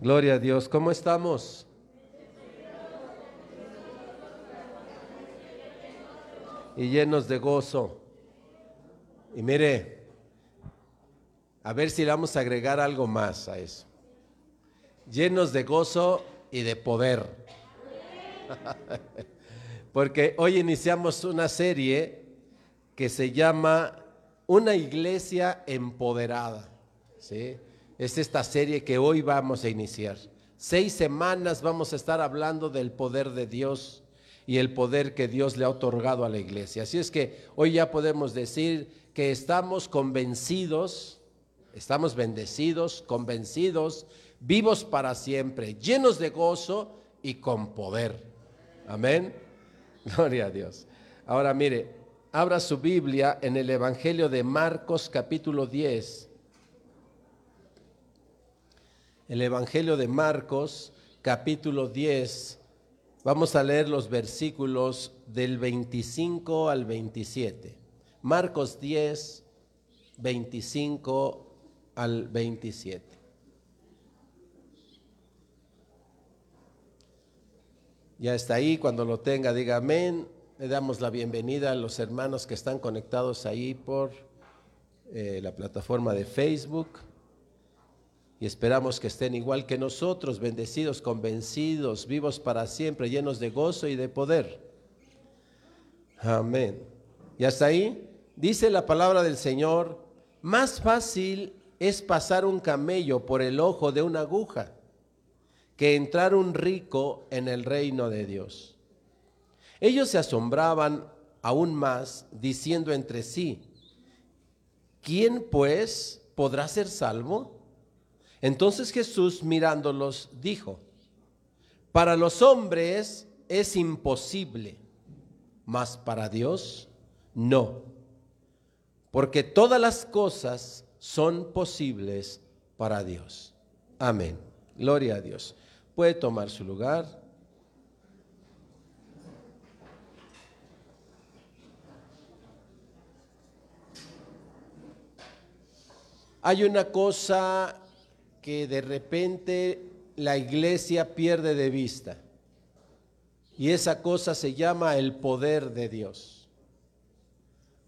Gloria a Dios. ¿Cómo estamos? Y llenos de gozo. Y mire, a ver si le vamos a agregar algo más a eso. Llenos de gozo y de poder. Porque hoy iniciamos una serie que se llama Una iglesia empoderada. ¿sí? Es esta serie que hoy vamos a iniciar. Seis semanas vamos a estar hablando del poder de Dios y el poder que Dios le ha otorgado a la iglesia. Así es que hoy ya podemos decir que estamos convencidos, estamos bendecidos, convencidos, vivos para siempre, llenos de gozo y con poder. Amén. Gloria a Dios. Ahora mire, abra su Biblia en el Evangelio de Marcos capítulo 10. El Evangelio de Marcos capítulo 10. Vamos a leer los versículos del 25 al 27. Marcos 10, 25 al 27. Ya está ahí, cuando lo tenga, diga amén. Le damos la bienvenida a los hermanos que están conectados ahí por eh, la plataforma de Facebook. Y esperamos que estén igual que nosotros, bendecidos, convencidos, vivos para siempre, llenos de gozo y de poder. Amén. ¿Y hasta ahí? Dice la palabra del Señor, más fácil es pasar un camello por el ojo de una aguja que entrar un rico en el reino de Dios. Ellos se asombraban aún más, diciendo entre sí, ¿quién pues podrá ser salvo? Entonces Jesús mirándolos dijo, para los hombres es imposible, mas para Dios no, porque todas las cosas son posibles para Dios. Amén. Gloria a Dios. Puede tomar su lugar. Hay una cosa que de repente la iglesia pierde de vista. Y esa cosa se llama el poder de Dios.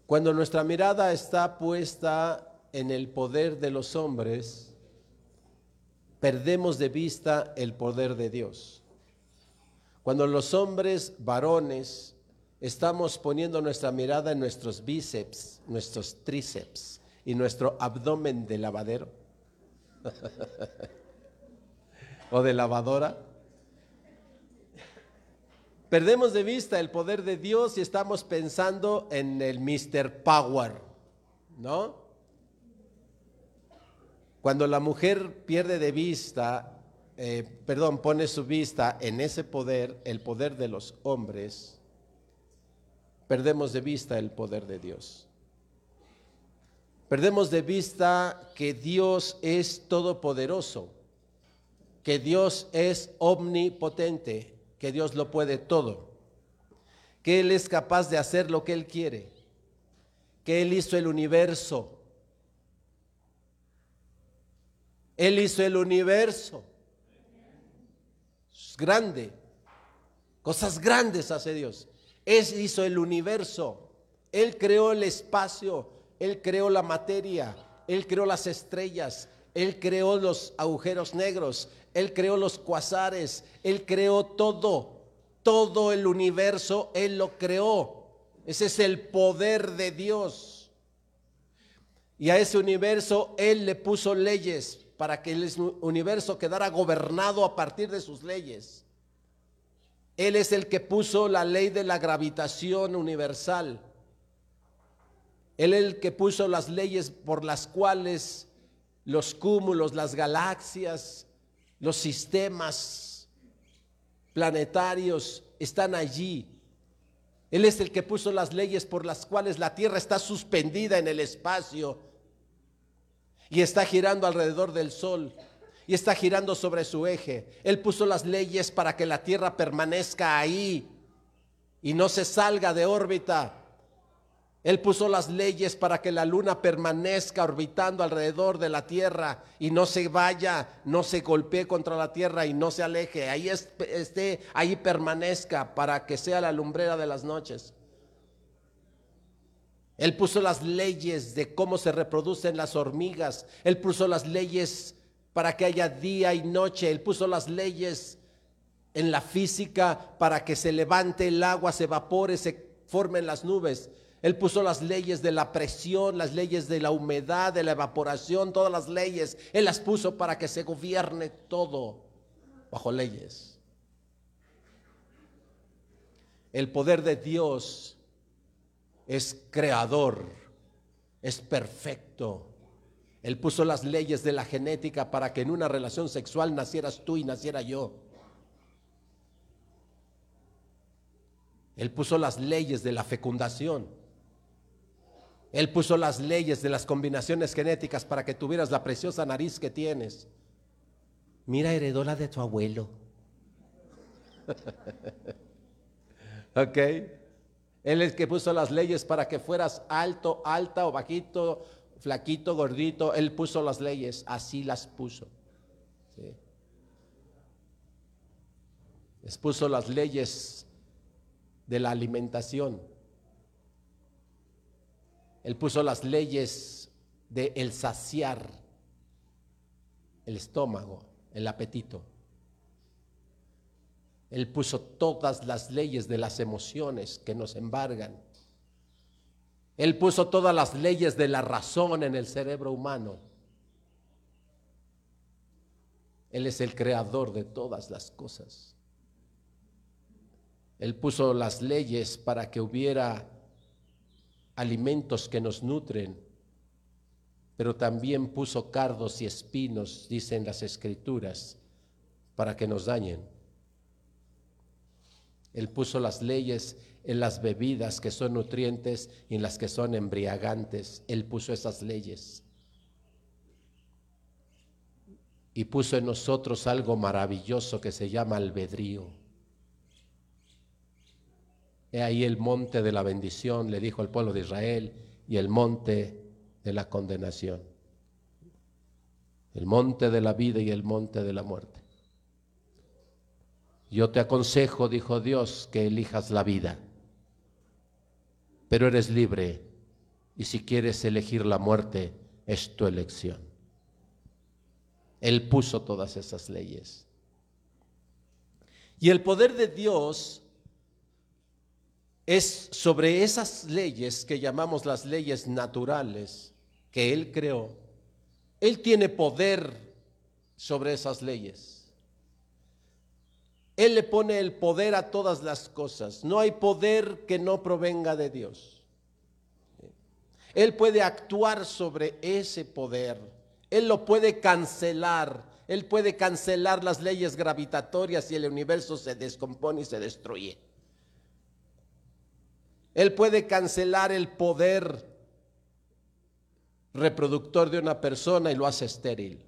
Cuando nuestra mirada está puesta en el poder de los hombres, perdemos de vista el poder de Dios. Cuando los hombres varones estamos poniendo nuestra mirada en nuestros bíceps, nuestros tríceps y nuestro abdomen de lavadero o de lavadora, perdemos de vista el poder de Dios y estamos pensando en el Mr. Power, ¿no? Cuando la mujer pierde de vista, eh, perdón, pone su vista en ese poder, el poder de los hombres, perdemos de vista el poder de Dios. Perdemos de vista que Dios es todopoderoso, que Dios es omnipotente, que Dios lo puede todo, que Él es capaz de hacer lo que Él quiere, que Él hizo el universo, Él hizo el universo. Es grande. Cosas grandes hace Dios. Él hizo el universo. Él creó el espacio. Él creó la materia. Él creó las estrellas. Él creó los agujeros negros. Él creó los cuasares. Él creó todo. Todo el universo Él lo creó. Ese es el poder de Dios. Y a ese universo Él le puso leyes para que el universo quedara gobernado a partir de sus leyes. Él es el que puso la ley de la gravitación universal. Él es el que puso las leyes por las cuales los cúmulos, las galaxias, los sistemas planetarios están allí. Él es el que puso las leyes por las cuales la Tierra está suspendida en el espacio y está girando alrededor del sol y está girando sobre su eje. Él puso las leyes para que la Tierra permanezca ahí y no se salga de órbita. Él puso las leyes para que la luna permanezca orbitando alrededor de la tierra y no se vaya, no se golpee contra la tierra y no se aleje. Ahí esté, ahí permanezca para que sea la lumbrera de las noches. Él puso las leyes de cómo se reproducen las hormigas. Él puso las leyes para que haya día y noche. Él puso las leyes en la física para que se levante el agua, se evapore, se formen las nubes. Él puso las leyes de la presión, las leyes de la humedad, de la evaporación, todas las leyes. Él las puso para que se gobierne todo bajo leyes. El poder de Dios es creador, es perfecto. Él puso las leyes de la genética para que en una relación sexual nacieras tú y naciera yo. Él puso las leyes de la fecundación él puso las leyes de las combinaciones genéticas para que tuvieras la preciosa nariz que tienes. Mira, heredó la de tu abuelo. ok. Él es el que puso las leyes para que fueras alto, alta o bajito, flaquito, gordito. Él puso las leyes, así las puso. ¿sí? Les puso las leyes de la alimentación. Él puso las leyes de el saciar el estómago, el apetito. Él puso todas las leyes de las emociones que nos embargan. Él puso todas las leyes de la razón en el cerebro humano. Él es el creador de todas las cosas. Él puso las leyes para que hubiera alimentos que nos nutren, pero también puso cardos y espinos, dicen las escrituras, para que nos dañen. Él puso las leyes en las bebidas que son nutrientes y en las que son embriagantes. Él puso esas leyes. Y puso en nosotros algo maravilloso que se llama albedrío. He ahí el monte de la bendición, le dijo al pueblo de Israel, y el monte de la condenación. El monte de la vida y el monte de la muerte. Yo te aconsejo, dijo Dios, que elijas la vida, pero eres libre y si quieres elegir la muerte, es tu elección. Él puso todas esas leyes. Y el poder de Dios es sobre esas leyes que llamamos las leyes naturales que Él creó. Él tiene poder sobre esas leyes. Él le pone el poder a todas las cosas. No hay poder que no provenga de Dios. Él puede actuar sobre ese poder. Él lo puede cancelar. Él puede cancelar las leyes gravitatorias y el universo se descompone y se destruye. Él puede cancelar el poder reproductor de una persona y lo hace estéril.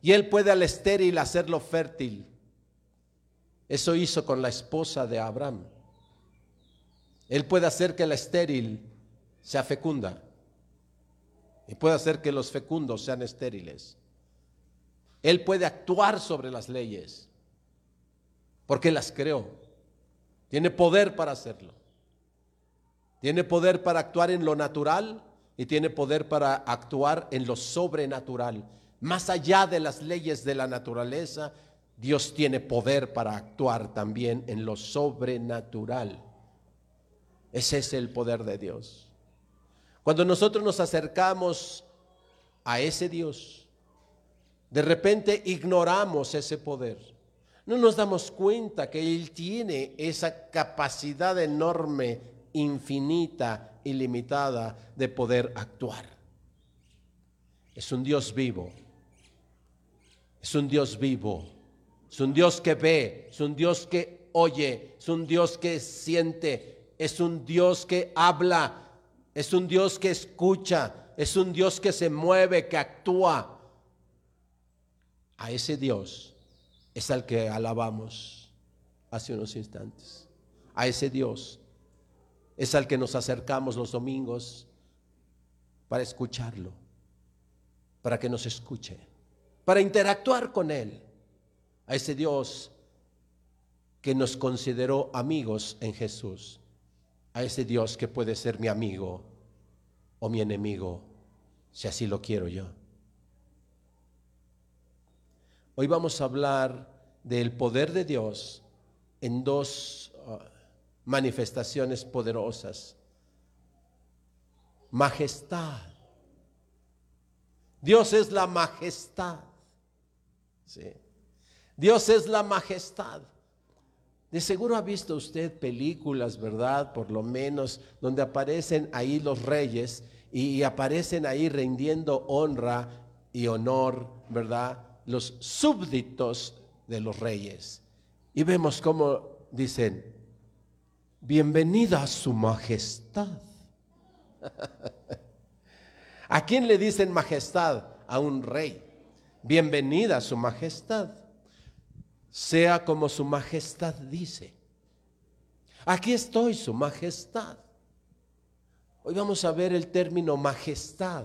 Y él puede al estéril hacerlo fértil. Eso hizo con la esposa de Abraham. Él puede hacer que la estéril sea fecunda. Y puede hacer que los fecundos sean estériles. Él puede actuar sobre las leyes. Porque las creó. Tiene poder para hacerlo. Tiene poder para actuar en lo natural y tiene poder para actuar en lo sobrenatural. Más allá de las leyes de la naturaleza, Dios tiene poder para actuar también en lo sobrenatural. Ese es el poder de Dios. Cuando nosotros nos acercamos a ese Dios, de repente ignoramos ese poder. No nos damos cuenta que Él tiene esa capacidad enorme infinita, ilimitada de poder actuar. Es un Dios vivo. Es un Dios vivo. Es un Dios que ve, es un Dios que oye, es un Dios que siente, es un Dios que habla, es un Dios que escucha, es un Dios que se mueve, que actúa. A ese Dios es al que alabamos hace unos instantes. A ese Dios es al que nos acercamos los domingos para escucharlo, para que nos escuche, para interactuar con Él, a ese Dios que nos consideró amigos en Jesús, a ese Dios que puede ser mi amigo o mi enemigo, si así lo quiero yo. Hoy vamos a hablar del poder de Dios en dos uh, manifestaciones poderosas. Majestad. Dios es la majestad. Dios es la majestad. De seguro ha visto usted películas, ¿verdad? Por lo menos, donde aparecen ahí los reyes y, aparecen ahí rindiendo honra y honor, ¿verdad? Los súbditos de los reyes. Y vemos cómo dicen, bienvenida a su majestad. ¿A quién le dicen majestad? A un rey. Bienvenida a su majestad. Sea como su majestad dice. Aquí estoy, su majestad. Hoy vamos a ver el término majestad.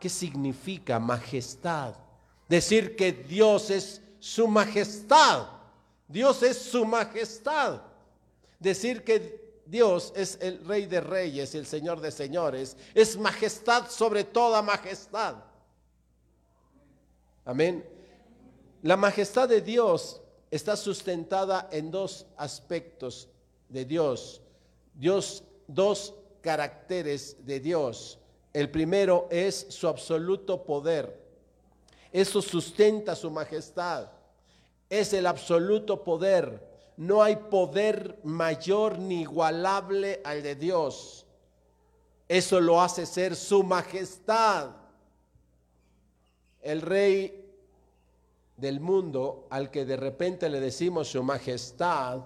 ¿Qué significa majestad? Decir que Dios es su majestad. Dios es su majestad. Decir que Dios es el rey de reyes y el señor de señores es majestad sobre toda majestad. Amén. La majestad de Dios está sustentada en dos aspectos de Dios. Dios, dos caracteres de Dios. El primero es su absoluto poder. Eso sustenta su majestad. Es el absoluto poder. No hay poder mayor ni igualable al de Dios. Eso lo hace ser su majestad. El rey del mundo al que de repente le decimos su majestad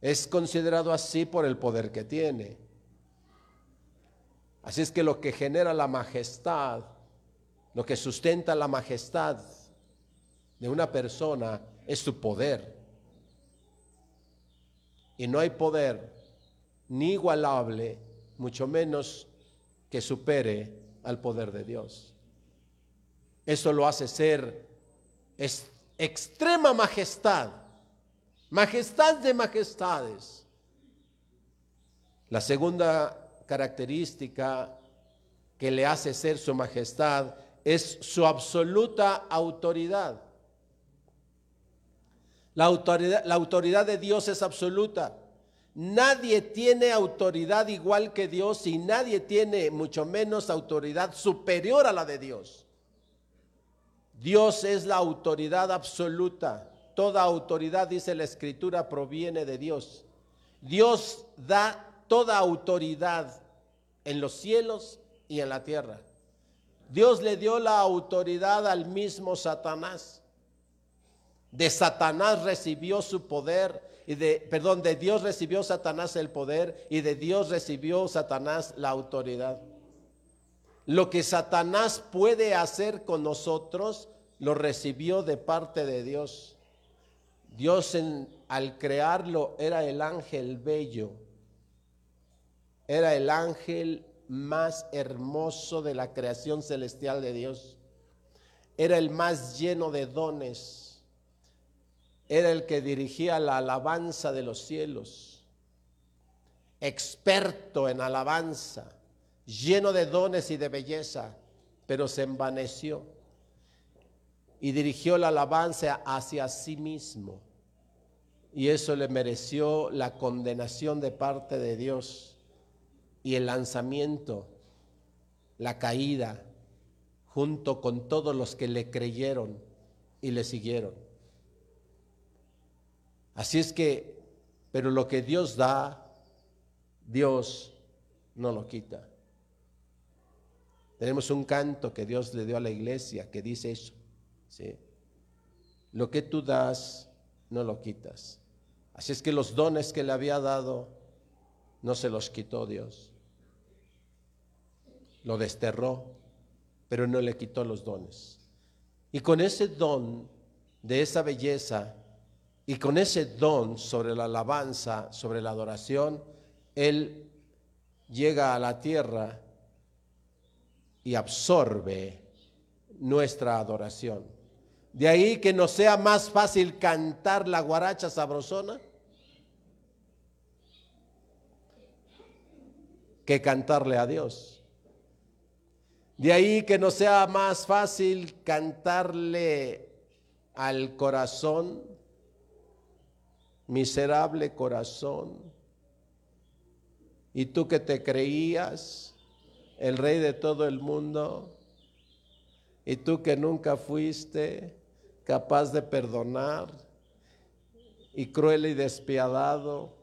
es considerado así por el poder que tiene. Así es que lo que genera la majestad lo que sustenta la majestad de una persona es su poder. Y no hay poder ni igualable, mucho menos que supere al poder de Dios. Eso lo hace ser es extrema majestad, majestad de majestades. La segunda característica que le hace ser su majestad es su absoluta autoridad. La autoridad, la autoridad de Dios es absoluta. Nadie tiene autoridad igual que Dios y nadie tiene mucho menos autoridad superior a la de Dios. Dios es la autoridad absoluta. Toda autoridad, dice la escritura, proviene de Dios. Dios da toda autoridad en los cielos y en la tierra. Dios le dio la autoridad al mismo Satanás. De Satanás recibió su poder y de perdón, de Dios recibió Satanás el poder y de Dios recibió Satanás la autoridad. Lo que Satanás puede hacer con nosotros lo recibió de parte de Dios. Dios al crearlo era el ángel bello. Era el ángel más hermoso de la creación celestial de Dios. Era el más lleno de dones. Era el que dirigía la alabanza de los cielos. Experto en alabanza, lleno de dones y de belleza, pero se envaneció y dirigió la alabanza hacia sí mismo. Y eso le mereció la condenación de parte de Dios y el lanzamiento, la caída, junto con todos los que le creyeron y le siguieron. Así es que, pero lo que Dios da, Dios no lo quita. Tenemos un canto que Dios le dio a la iglesia que dice eso. ¿sí? Lo que tú das, no lo quitas. Así es que los dones que le había dado, no se los quitó Dios. Lo desterró, pero no le quitó los dones. Y con ese don de esa belleza Y con ese don sobre la alabanza, sobre la adoración, Él llega a la tierra y absorbe nuestra adoración. De ahí que nos sea más fácil cantar la guaracha sabrosona que cantarle a Dios. De ahí que nos sea más fácil cantarle al corazón, miserable corazón. Y tú que te creías el rey de todo el mundo, y tú que nunca fuiste capaz de perdonar, y cruel y despiadado,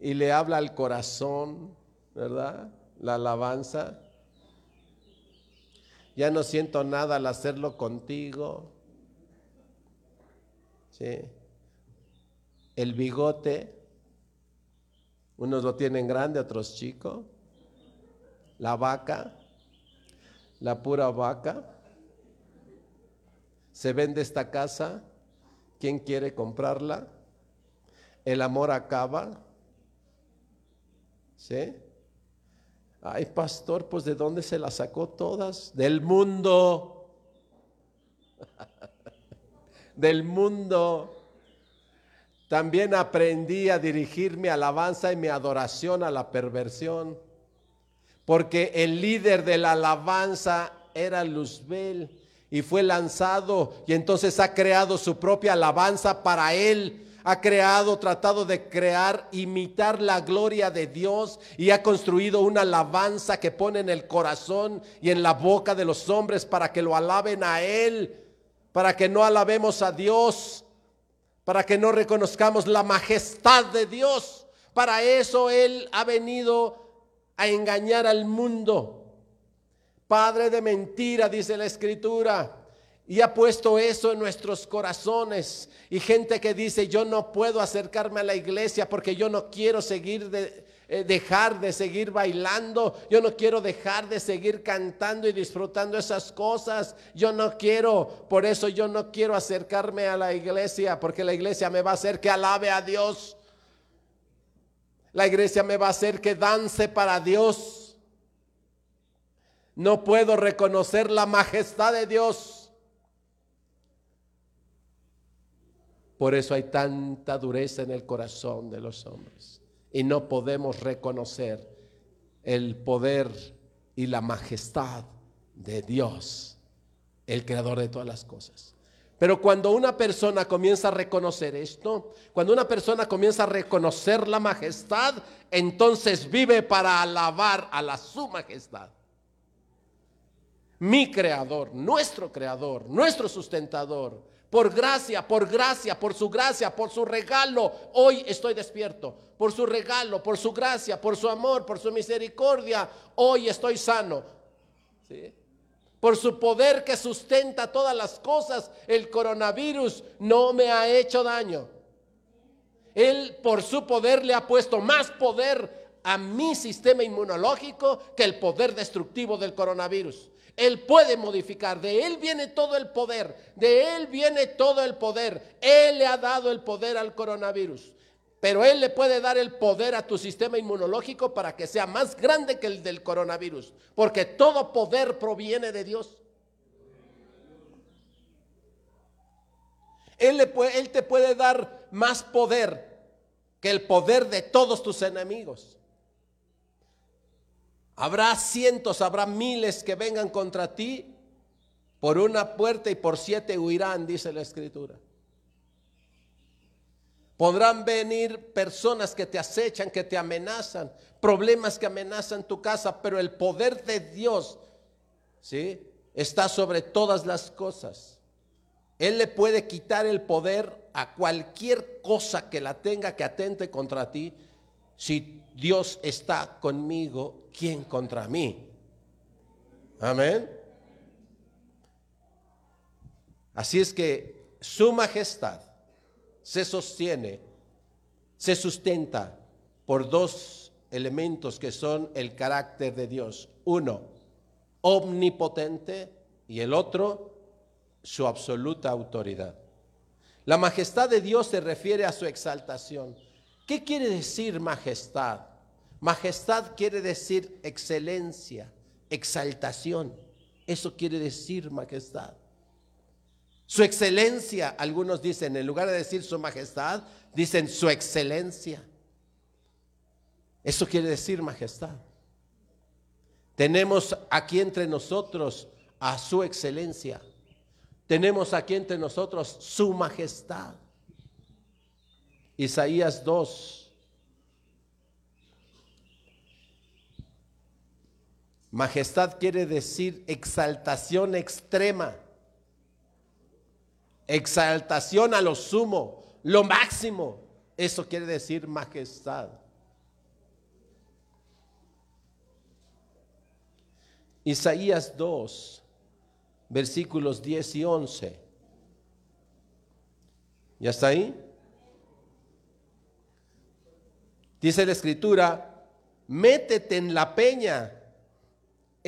y le habla al corazón, ¿verdad? La alabanza. Ya no siento nada al hacerlo contigo. Sí. El bigote, unos lo tienen grande, otros chico. La vaca, la pura vaca. Se vende esta casa. ¿Quién quiere comprarla? El amor acaba. ¿Sí? Ay, pastor, pues ¿de dónde se las sacó todas? Del mundo. Del mundo. También aprendí a dirigir mi alabanza y mi adoración a la perversión. Porque el líder de la alabanza era Luzbel y fue lanzado y entonces ha creado su propia alabanza para él ha creado, tratado de crear, imitar la gloria de Dios y ha construido una alabanza que pone en el corazón y en la boca de los hombres para que lo alaben a Él, para que no alabemos a Dios, para que no reconozcamos la majestad de Dios. Para eso Él ha venido a engañar al mundo. Padre de mentira, dice la escritura y ha puesto eso en nuestros corazones. Y gente que dice, yo no puedo acercarme a la iglesia porque yo no quiero seguir de, dejar de seguir bailando, yo no quiero dejar de seguir cantando y disfrutando esas cosas, yo no quiero, por eso yo no quiero acercarme a la iglesia, porque la iglesia me va a hacer que alabe a Dios, la iglesia me va a hacer que dance para Dios, no puedo reconocer la majestad de Dios. Por eso hay tanta dureza en el corazón de los hombres. Y no podemos reconocer el poder y la majestad de Dios, el creador de todas las cosas. Pero cuando una persona comienza a reconocer esto, cuando una persona comienza a reconocer la majestad, entonces vive para alabar a la su majestad. Mi creador, nuestro creador, nuestro sustentador, por gracia, por gracia, por su gracia, por su regalo, hoy estoy despierto. Por su regalo, por su gracia, por su amor, por su misericordia, hoy estoy sano. Por su poder que sustenta todas las cosas, el coronavirus no me ha hecho daño. Él por su poder le ha puesto más poder a mi sistema inmunológico que el poder destructivo del coronavirus. Él puede modificar, de Él viene todo el poder, de Él viene todo el poder. Él le ha dado el poder al coronavirus, pero Él le puede dar el poder a tu sistema inmunológico para que sea más grande que el del coronavirus, porque todo poder proviene de Dios. Él, te puede dar más poder que el poder de todos tus enemigos. Habrá cientos, habrá miles que vengan contra ti por una puerta y por siete huirán, dice la escritura. Podrán venir personas que te acechan, que te amenazan, problemas que amenazan tu casa, pero el poder de Dios, ¿sí? Está sobre todas las cosas. Él le puede quitar el poder a cualquier cosa que la tenga que atente contra ti si Dios está conmigo, ¿quién contra mí? Amén. Así es que su majestad se sostiene, se sustenta por dos elementos que son el carácter de Dios. Uno, omnipotente y el otro, su absoluta autoridad. La majestad de Dios se refiere a su exaltación. ¿Qué quiere decir majestad? Majestad quiere decir excelencia, exaltación. Eso quiere decir majestad. Su excelencia, algunos dicen, en lugar de decir su majestad, dicen su excelencia. Eso quiere decir majestad. Tenemos aquí entre nosotros a su excelencia. Tenemos aquí entre nosotros su majestad. Isaías 2. Majestad quiere decir exaltación extrema exaltación a lo sumo, lo máximo. Eso quiere decir majestad. Isaías 2, versículos 10 y 11. ¿Ya está ahí? Dice la escritura, métete en la peña,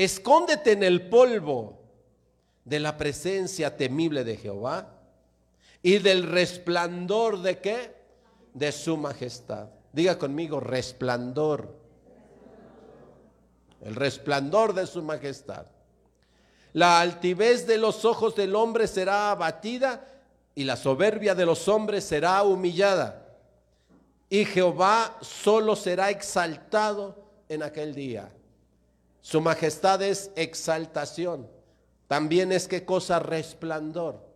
escóndete en el polvo de la presencia temible de Jehová y del resplandor de qué? De su majestad. Diga conmigo, resplandor. El resplandor de su majestad. La altivez de los ojos del hombre será abatida y la soberbia de los hombres será humillada. Y Jehová solo será exaltado en aquel día. Su majestad es exaltación. También es que cosa resplandor.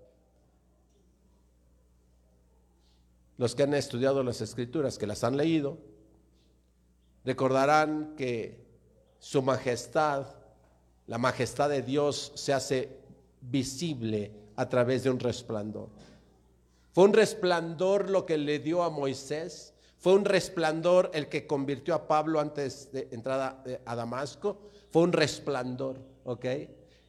Los que han estudiado las escrituras, que las han leído, recordarán que su majestad, la majestad de Dios se hace visible a través de un resplandor. Fue un resplandor lo que le dio a Moisés, fue un resplandor el que convirtió a Pablo antes de entrada a Damasco, fue un resplandor, ¿ok?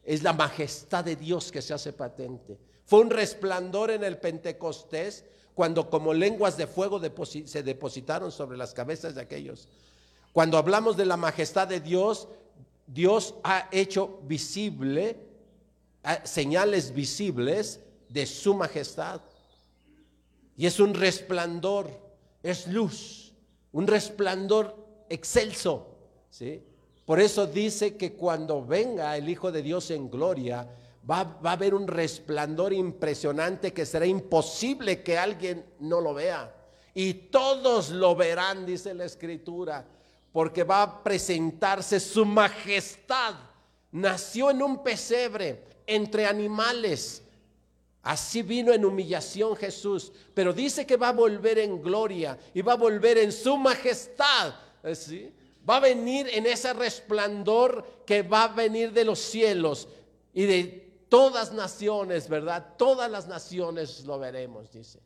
Es la majestad de Dios que se hace patente. Fue un resplandor en el Pentecostés cuando como lenguas de fuego se depositaron sobre las cabezas de aquellos. Cuando hablamos de la majestad de Dios, Dios ha hecho visible, señales visibles de su majestad. Y es un resplandor, es luz, un resplandor excelso. ¿sí? Por eso dice que cuando venga el Hijo de Dios en gloria, va, a haber un resplandor impresionante que será imposible que alguien no lo vea. Y todos lo verán, dice la escritura, porque va a presentarse su majestad. Nació en un pesebre entre animales. Así vino en humillación Jesús, pero dice que va a volver en gloria y va a volver en su majestad. ¿sí? Va a venir en ese resplandor que va a venir de los cielos y de todas naciones, ¿verdad? Todas las naciones lo veremos, dice.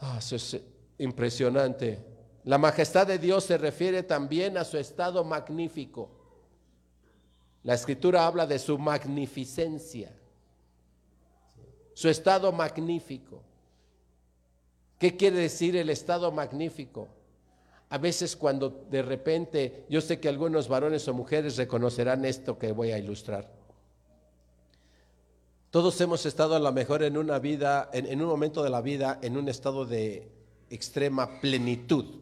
Ah, eso es impresionante. La majestad de Dios se refiere también a su estado magnífico. La escritura habla de su magnificencia, su estado magnífico. ¿Qué quiere decir el estado magnífico? A veces cuando de repente, yo sé que algunos varones o mujeres reconocerán esto que voy a ilustrar. Todos hemos estado a lo mejor en una vida, en, un momento de la vida, en un estado de extrema plenitud.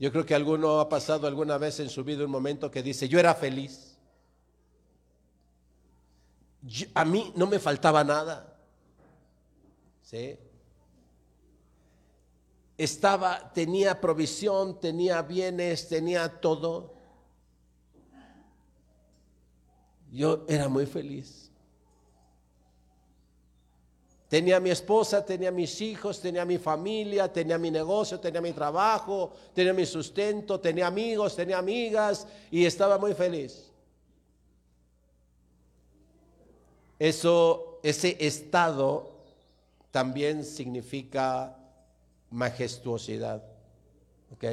Yo creo que alguno ha pasado alguna vez en su vida un momento que dice, yo era feliz. a mí no me faltaba nada. ¿Sí? Estaba, tenía provisión, tenía bienes, tenía todo. Yo era muy feliz. Tenía mi esposa, tenía mis hijos, tenía mi familia, tenía mi negocio, tenía mi trabajo, tenía mi sustento, tenía amigos, tenía amigas y estaba muy feliz. Eso, ese estado también significa majestuosidad. ¿Ok?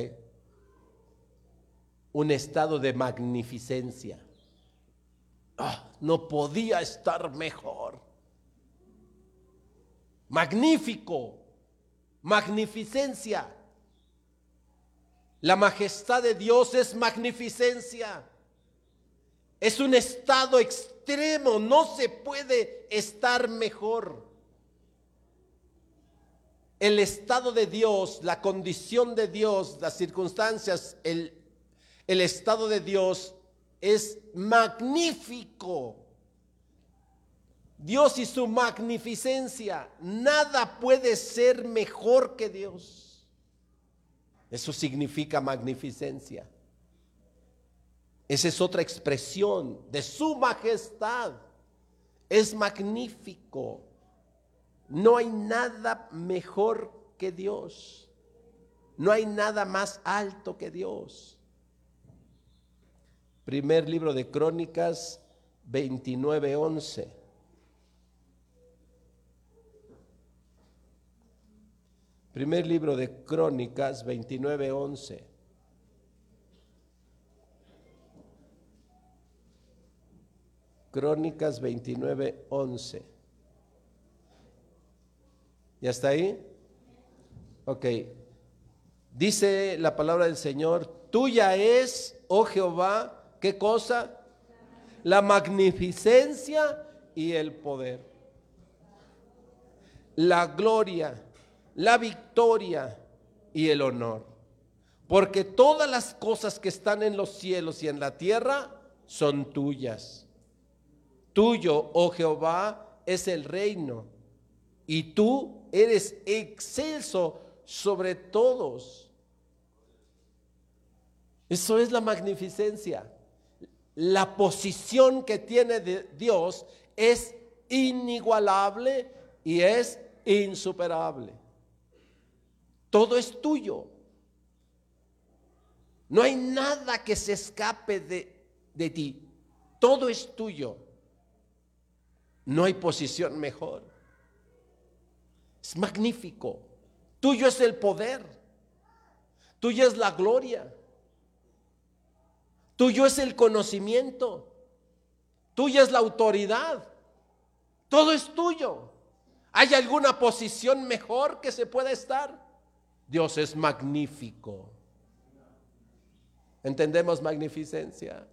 Un estado de magnificencia. Ah, no podía estar mejor. Magnífico. Magnificencia. La majestad de Dios es magnificencia. Es un estado extremo, no se puede estar mejor. El estado de Dios, la condición de Dios, las circunstancias, el, el estado de Dios es magnífico. Dios y su magnificencia, nada puede ser mejor que Dios. Eso significa magnificencia. Esa es otra expresión de su majestad. Es magnífico. No hay nada mejor que Dios. No hay nada más alto que Dios. Primer libro de Crónicas 29:11. Primer libro de Crónicas 29:11. Crónicas 29:11. ¿Ya está ahí? Ok. Dice la palabra del Señor, tuya es, oh Jehová, ¿Qué cosa? La magnificencia y el poder. La gloria, la victoria y el honor. Porque todas las cosas que están en los cielos y en la tierra son tuyas. Tuyo, oh Jehová, es el reino. Y tú eres excelso sobre todos. Eso es la magnificencia la posición que tiene de Dios es inigualable y es insuperable. Todo es tuyo. No hay nada que se escape de, de ti. Todo es tuyo. No hay posición mejor. Es magnífico. Tuyo es el poder. Tuyo es la gloria. Tuyo es el conocimiento. Tuya es la autoridad. Todo es tuyo. ¿Hay alguna posición mejor que se pueda estar? Dios es magnífico. ¿Entendemos magnificencia?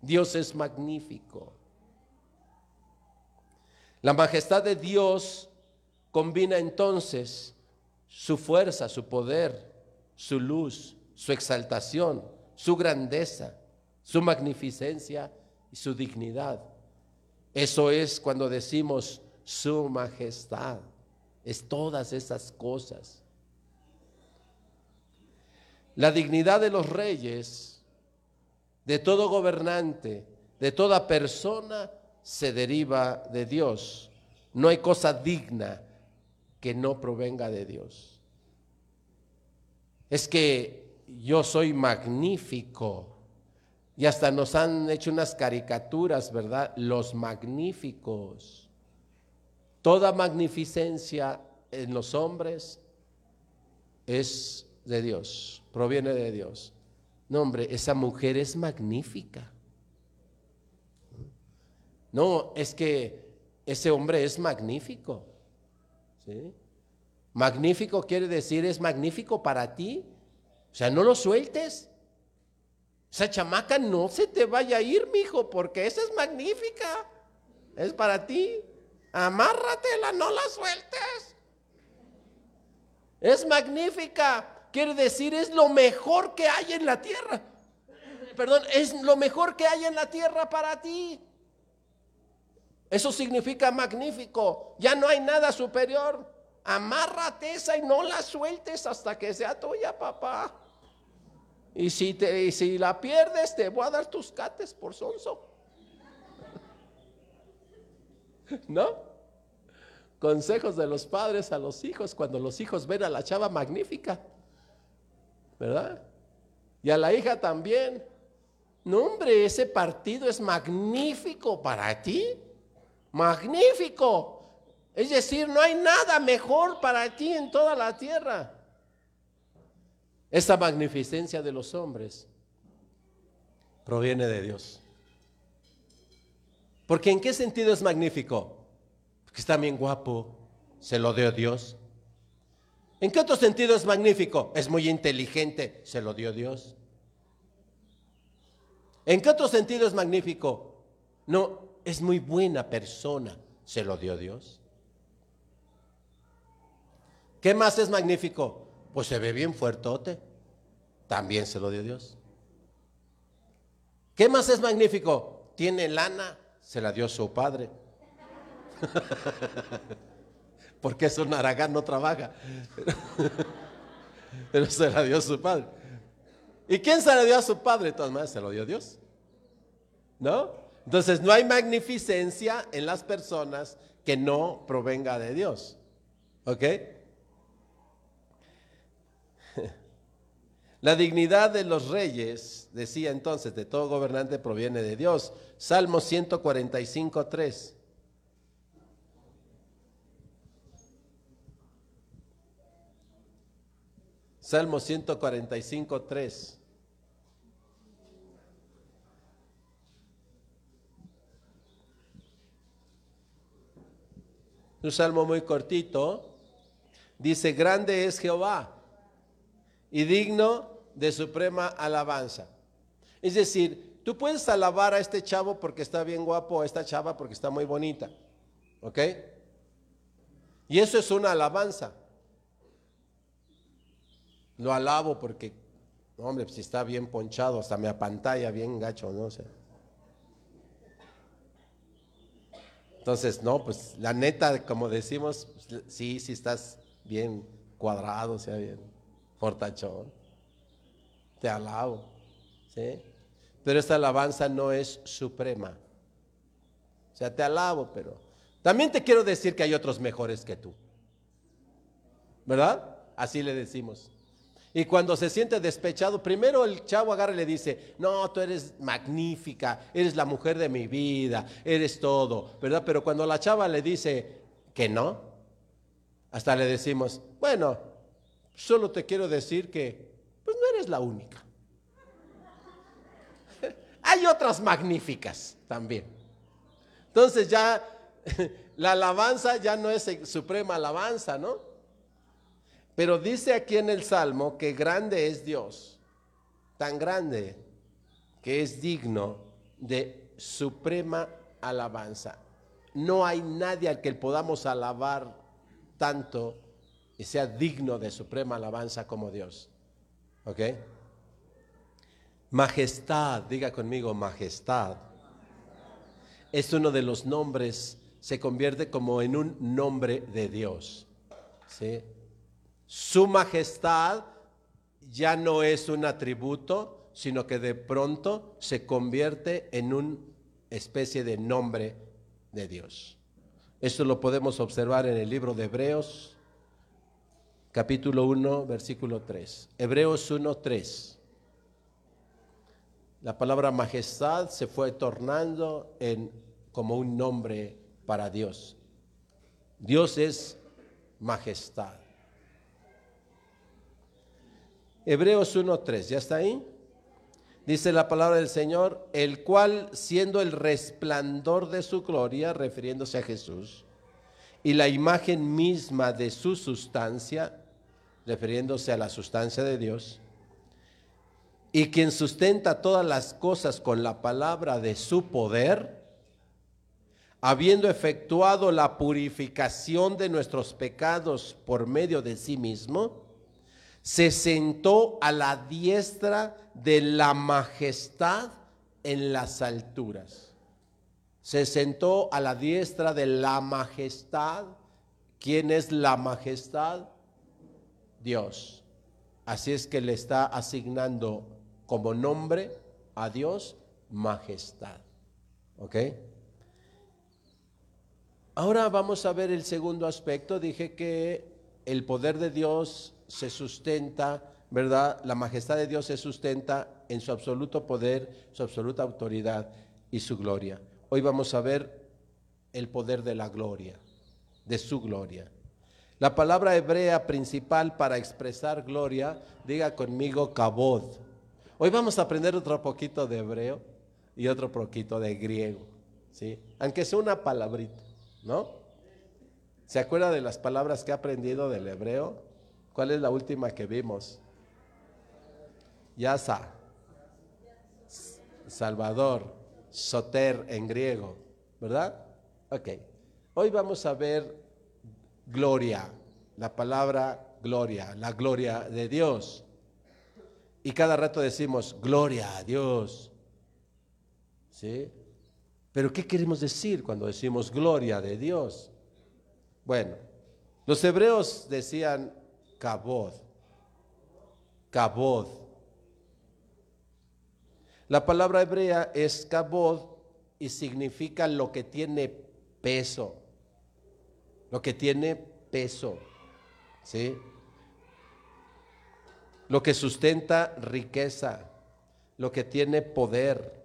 Dios es magnífico. La majestad de Dios combina entonces su fuerza, su poder, su luz, su exaltación su grandeza, su magnificencia y su dignidad. Eso es cuando decimos su majestad. Es todas esas cosas. La dignidad de los reyes, de todo gobernante, de toda persona, se deriva de Dios. No hay cosa digna que no provenga de Dios. Es que yo soy magnífico. Y hasta nos han hecho unas caricaturas, ¿verdad? Los magníficos. Toda magnificencia en los hombres es de Dios, proviene de Dios. No, hombre, esa mujer es magnífica. No, es que ese hombre es magnífico. Magnífico quiere decir es magnífico para ti o sea, no lo sueltes. Esa chamaca no se te vaya a ir, mijo, porque esa es magnífica. Es para ti. Amárratela, no la sueltes. Es magnífica. Quiere decir, es lo mejor que hay en la tierra. Perdón, es lo mejor que hay en la tierra para ti. Eso significa magnífico. Ya no hay nada superior. Amárrate esa y no la sueltes hasta que sea tuya, papá. Y si, te, si la pierdes, te voy a dar tus cates por sonso. ¿No? Consejos de los padres a los hijos cuando los hijos ven a la chava magnífica. ¿Verdad? Y a la hija también. No, hombre, ese partido es magnífico para ti. Magnífico. Es decir, no hay nada mejor para ti en toda la tierra. Esta magnificencia de los hombres proviene de Dios. Porque ¿en qué sentido es magnífico? Porque está bien guapo, se lo dio Dios. ¿En qué otro sentido es magnífico? Es muy inteligente, se lo dio Dios. ¿En qué otro sentido es magnífico? No, es muy buena persona. Se lo dio Dios. ¿Qué más es magnífico? Pues se ve bien fuertote. También se lo dio Dios. ¿Qué más es magnífico? Tiene lana, se la dio su padre. Porque es un aragán, no trabaja. Pero se la dio su padre. ¿Y quién se la dio a su padre? De todas maneras, se lo dio Dios. ¿No? Entonces, no hay magnificencia en las personas que no provenga de Dios. ¿Ok? La dignidad de los reyes, decía entonces, de todo gobernante proviene de Dios. Salmo 145, 3. Salmo 145, 3. Un salmo muy cortito. Dice, grande es Jehová y digno de suprema alabanza. Es decir, tú puedes alabar a este chavo porque está bien guapo, a esta chava porque está muy bonita. ¿Ok? Y eso es una alabanza. Lo alabo porque, hombre, si está bien ponchado, hasta me apantalla bien gacho, no sé. Entonces, no, pues la neta, como decimos, sí, sí estás bien cuadrado, sea, bien portachón. Te alabo, ¿sí? Pero esta alabanza no es suprema. O sea, te alabo, pero también te quiero decir que hay otros mejores que tú. ¿Verdad? Así le decimos. Y cuando se siente despechado, primero el chavo agarra y le dice, no, tú eres magnífica, eres la mujer de mi vida, eres todo, ¿verdad? Pero cuando la chava le dice que no, hasta le decimos, bueno, solo te quiero decir que, pues no eres la única. Hay otras magníficas también. Entonces ya la alabanza ya no es suprema alabanza, ¿no? Pero dice aquí en el Salmo que grande es Dios, tan grande que es digno de suprema alabanza. No hay nadie al que podamos alabar tanto y sea digno de suprema alabanza como Dios. ¿Ok? Majestad, diga conmigo, majestad. Es uno de los nombres, se convierte como en un nombre de Dios. ¿Sí? Su majestad ya no es un atributo, sino que de pronto se convierte en una especie de nombre de Dios. Esto lo podemos observar en el libro de Hebreos, capítulo 1, versículo 3. Hebreos 1, 3. La palabra majestad se fue tornando en como un nombre para Dios. Dios es majestad. Hebreos 1.3, ¿ya está ahí? Dice la palabra del Señor, el cual siendo el resplandor de su gloria, refiriéndose a Jesús, y la imagen misma de su sustancia, refiriéndose a la sustancia de Dios, y quien sustenta todas las cosas con la palabra de su poder, habiendo efectuado la purificación de nuestros pecados por medio de sí mismo, se sentó a la diestra de la majestad en las alturas. Se sentó a la diestra de la majestad. ¿Quién es la majestad? Dios. Así es que le está asignando como nombre a Dios majestad. ¿Ok? Ahora vamos a ver el segundo aspecto. Dije que el poder de Dios se sustenta, ¿verdad? La majestad de Dios se sustenta en su absoluto poder, su absoluta autoridad y su gloria. Hoy vamos a ver el poder de la gloria, de su gloria. La palabra hebrea principal para expresar gloria, diga conmigo kabod. Hoy vamos a aprender otro poquito de hebreo y otro poquito de griego, ¿sí? Aunque sea una palabrita, ¿no? ¿Se acuerda de las palabras que ha aprendido del hebreo? ¿Cuál es la última que vimos? Yasa. Salvador, soter en griego, ¿verdad? Ok. Hoy vamos a ver gloria, la palabra gloria, la gloria de Dios. Y cada rato decimos, gloria a Dios. ¿Sí? Pero ¿qué queremos decir cuando decimos gloria de Dios? Bueno, los hebreos decían kabod, kabod. La palabra hebrea es kabod y significa lo que tiene peso, lo que tiene peso, ¿sí? Lo que sustenta riqueza, lo que tiene poder,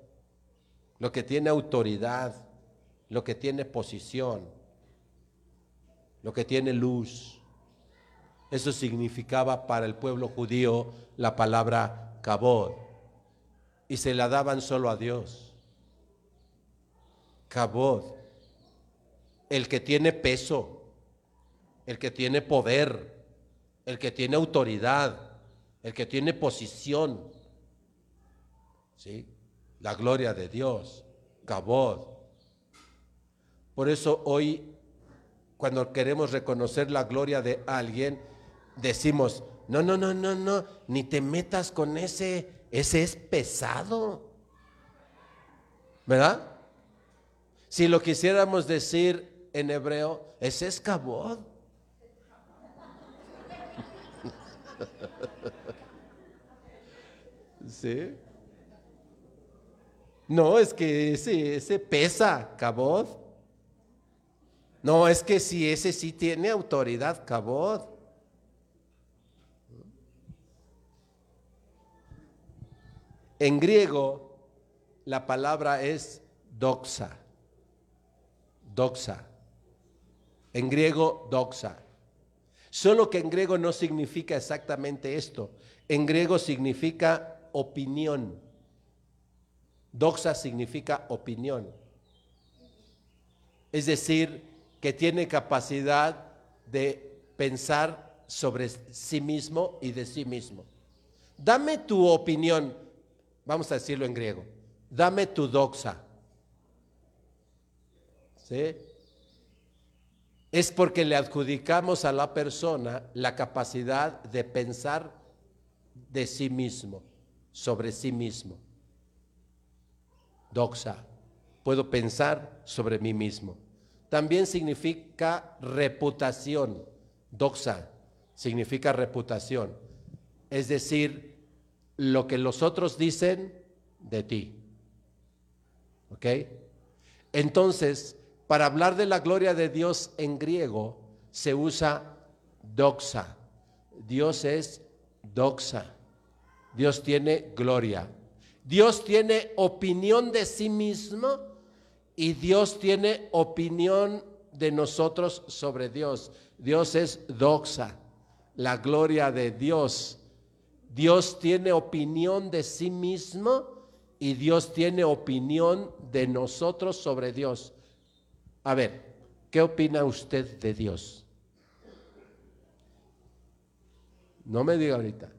lo que tiene autoridad, lo que tiene posición, lo que tiene luz. Eso significaba para el pueblo judío la palabra kabod. Y se la daban solo a Dios. Kabod. El que tiene peso, el que tiene poder, el que tiene autoridad, el que tiene posición. ¿Sí? La gloria de Dios. Kabod. Por eso hoy, cuando queremos reconocer la gloria de alguien, decimos, no, no, no, no, no, ni te metas con ese, ese es pesado. ¿Verdad? Si lo quisiéramos decir en hebreo, ese es cabod. ¿Sí? No, es que ese, ese pesa, cabod. No, es que si ese sí tiene autoridad, cabod. En griego, la palabra es doxa. Doxa. En griego, doxa. Solo que en griego no significa exactamente esto. En griego significa opinión. Doxa significa opinión. Es decir, que tiene capacidad de pensar sobre sí mismo y de sí mismo. Dame tu opinión Vamos a decirlo en griego. Dame tu doxa. ¿Sí? Es porque le adjudicamos a la persona la capacidad de pensar de sí mismo, sobre sí mismo. Doxa. Puedo pensar sobre mí mismo. También significa reputación. Doxa significa reputación. Es decir, lo que los otros dicen de ti. ¿Ok? Entonces, para hablar de la gloria de Dios en griego se usa doxa. Dios es doxa. Dios tiene gloria. Dios tiene opinión de sí mismo y Dios tiene opinión de nosotros sobre Dios. Dios es doxa, la gloria de Dios Dios tiene opinión de sí mismo y Dios tiene opinión de nosotros sobre Dios. A ver, ¿qué opina usted de Dios? No me diga ahorita,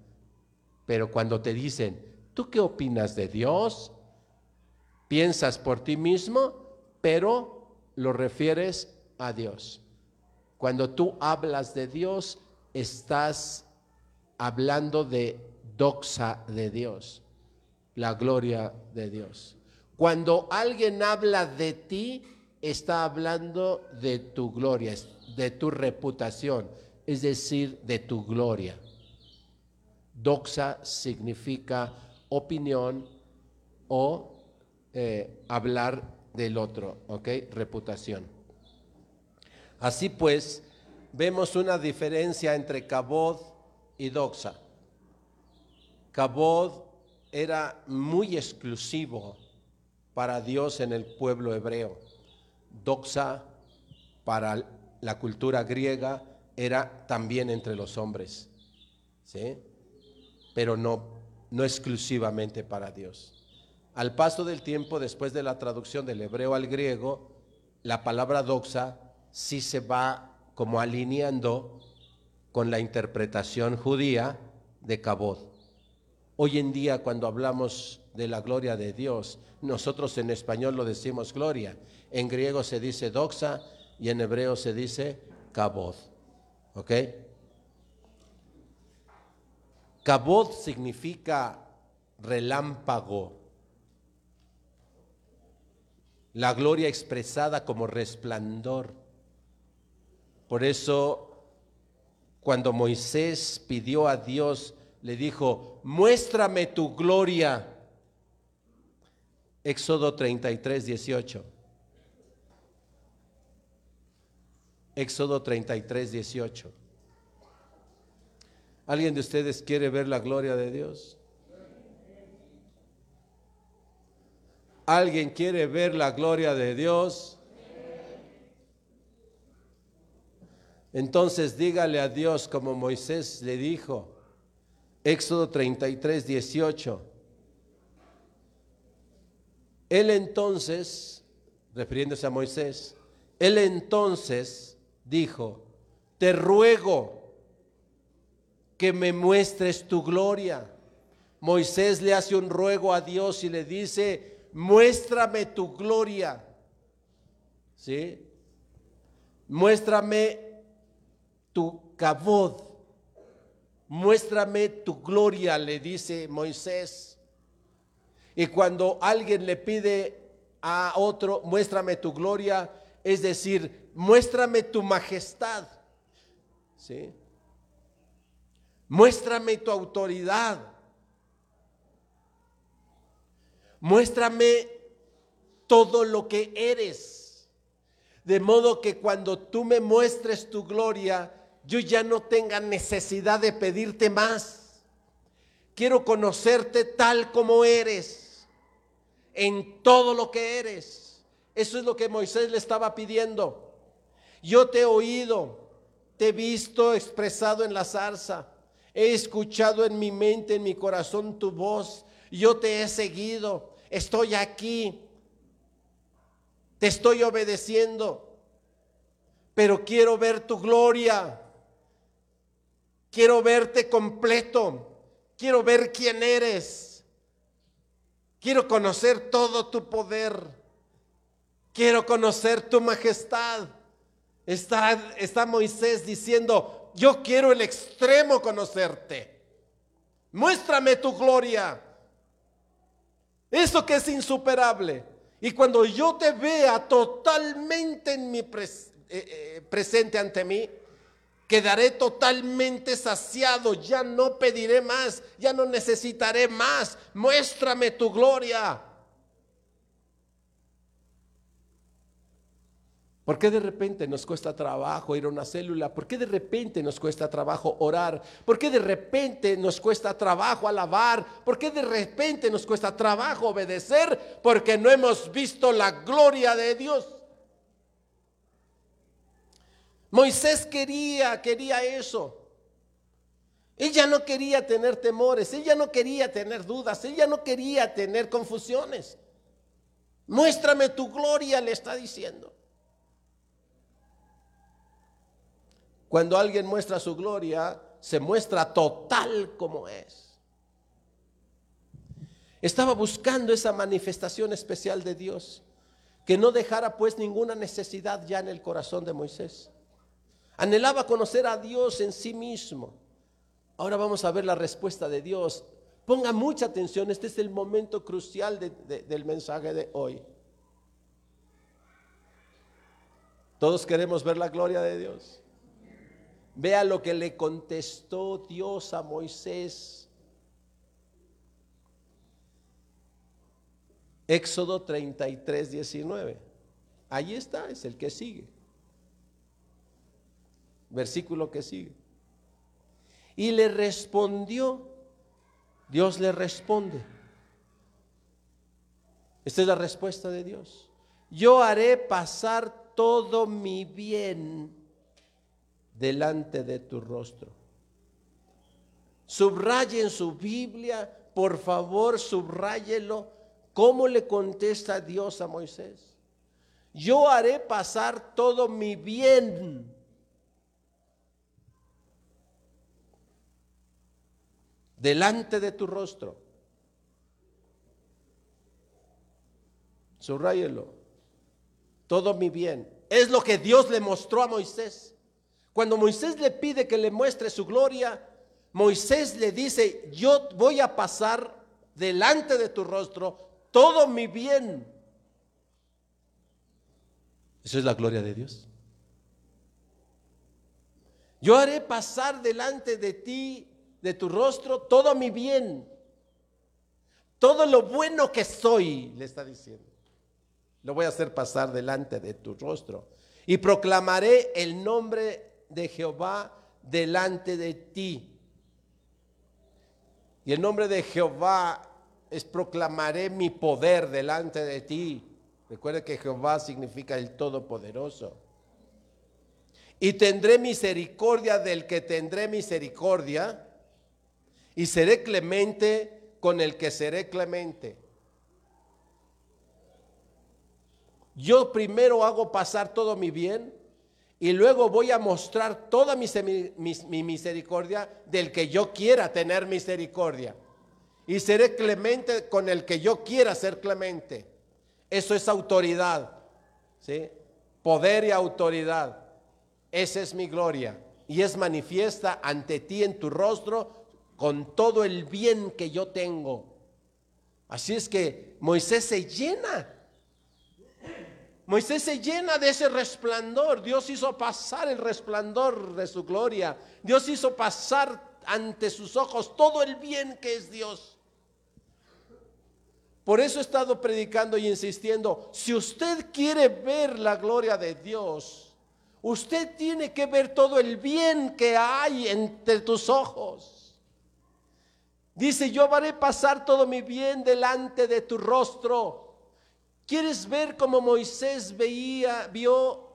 pero cuando te dicen, ¿tú qué opinas de Dios? Piensas por ti mismo, pero lo refieres a Dios. Cuando tú hablas de Dios, estás hablando de doxa de Dios, la gloria de Dios. Cuando alguien habla de ti, está hablando de tu gloria, de tu reputación, es decir, de tu gloria. Doxa significa opinión o eh, hablar del otro, ¿ok? Reputación. Así pues, vemos una diferencia entre cabod y doxa. Cabod era muy exclusivo para Dios en el pueblo hebreo. Doxa para la cultura griega era también entre los hombres, ¿sí? pero no, no exclusivamente para Dios. Al paso del tiempo, después de la traducción del hebreo al griego, la palabra doxa sí se va como alineando con la interpretación judía de Cabot. Hoy en día cuando hablamos de la gloria de Dios. Nosotros en español lo decimos gloria. En griego se dice doxa y en hebreo se dice kabod. ¿Ok? Kabod significa relámpago. La gloria expresada como resplandor. Por eso, cuando Moisés pidió a Dios, le dijo, muéstrame tu gloria. Éxodo 33, 18. Éxodo 33, 18. ¿Alguien de ustedes quiere ver la gloria de Dios? ¿Alguien quiere ver la gloria de Dios? Entonces dígale a Dios como Moisés le dijo, Éxodo 33, 18. Él entonces, refiriéndose a Moisés, él entonces dijo, te ruego que me muestres tu gloria. Moisés le hace un ruego a Dios y le dice, muéstrame tu gloria. ¿Sí? Muéstrame tu cabod. Muéstrame tu gloria, le dice Moisés. Y cuando alguien le pide a otro, muéstrame tu gloria, es decir, muéstrame tu majestad. ¿Sí? Muéstrame tu autoridad. Muéstrame todo lo que eres. De modo que cuando tú me muestres tu gloria, yo ya no tenga necesidad de pedirte más. Quiero conocerte tal como eres, en todo lo que eres. Eso es lo que Moisés le estaba pidiendo. Yo te he oído, te he visto expresado en la zarza, he escuchado en mi mente, en mi corazón tu voz, yo te he seguido, estoy aquí, te estoy obedeciendo, pero quiero ver tu gloria. Quiero verte completo. Quiero ver quién eres. Quiero conocer todo tu poder. Quiero conocer tu majestad. Está, Moisés diciendo, yo quiero el extremo conocerte. Muéstrame tu gloria. Eso que es insuperable. Y cuando yo te vea totalmente en mi eh, eh, presente ante mí, quedaré totalmente saciado, ya no pediré más, ya no necesitaré más, muéstrame tu gloria. ¿Por qué de repente nos cuesta trabajo ir a una célula? ¿Por qué de repente nos cuesta trabajo orar? ¿Por qué de repente nos cuesta trabajo alabar? ¿Por qué de repente nos cuesta trabajo obedecer? Porque no hemos visto la gloria de Dios. Moisés quería, quería eso. Ella no quería tener temores, ella no quería tener dudas, ella no quería tener confusiones. Muéstrame tu gloria, le está diciendo. Cuando alguien muestra su gloria, se muestra total como es. Estaba buscando esa manifestación especial de Dios, que no dejara pues ninguna necesidad ya en el corazón de Moisés. Anhelaba conocer a Dios en sí mismo. Ahora vamos a ver la respuesta de Dios. Ponga mucha atención, este es el momento crucial del mensaje de hoy. Todos queremos ver la gloria de Dios. Vea lo que le contestó Dios a Moisés. Éxodo 33, 19. Ahí está, es el que sigue. Versículo que sigue. Y le respondió, Dios le responde. Esta es la respuesta de Dios. Yo haré pasar todo mi bien delante de tu rostro. Subraye en su Biblia, por favor, subráyelo. ¿Cómo le contesta Dios a Moisés? Yo haré pasar todo mi bien delante de tu rostro. Subrayelo. Todo mi bien. Es lo que Dios le mostró a Moisés. Cuando Moisés le pide que le muestre su gloria, Moisés le dice, yo voy a pasar delante de tu rostro todo mi bien. Eso es la gloria de Dios. Yo haré pasar delante de ti, de tu rostro, todo mi bien. Todo lo bueno que soy, le está diciendo. Lo voy a hacer pasar delante de tu rostro. Y proclamaré el nombre de Jehová delante de ti. Y el nombre de Jehová es proclamaré mi poder delante de ti. Recuerda que Jehová significa el Todopoderoso. Y tendré misericordia del que tendré misericordia. Y seré clemente con el que seré clemente. Yo primero hago pasar todo mi bien y luego voy a mostrar toda mi, mi, misericordia del que yo quiera tener misericordia. Y seré clemente con el que yo quiera ser clemente. Eso es autoridad. ¿sí? Poder y autoridad. Esa es mi gloria. Y es manifiesta ante ti en tu rostro con todo el bien que yo tengo. Así es que Moisés se llena Moisés se llena de ese resplandor. Dios hizo pasar el resplandor de su gloria. Dios hizo pasar ante sus ojos todo el bien que es Dios. Por eso he estado predicando y insistiendo, si usted quiere ver la gloria de Dios, usted tiene que ver todo el bien que hay entre tus ojos. Dice, yo haré pasar todo mi bien delante de tu rostro. ¿Quieres ver cómo Moisés veía, vio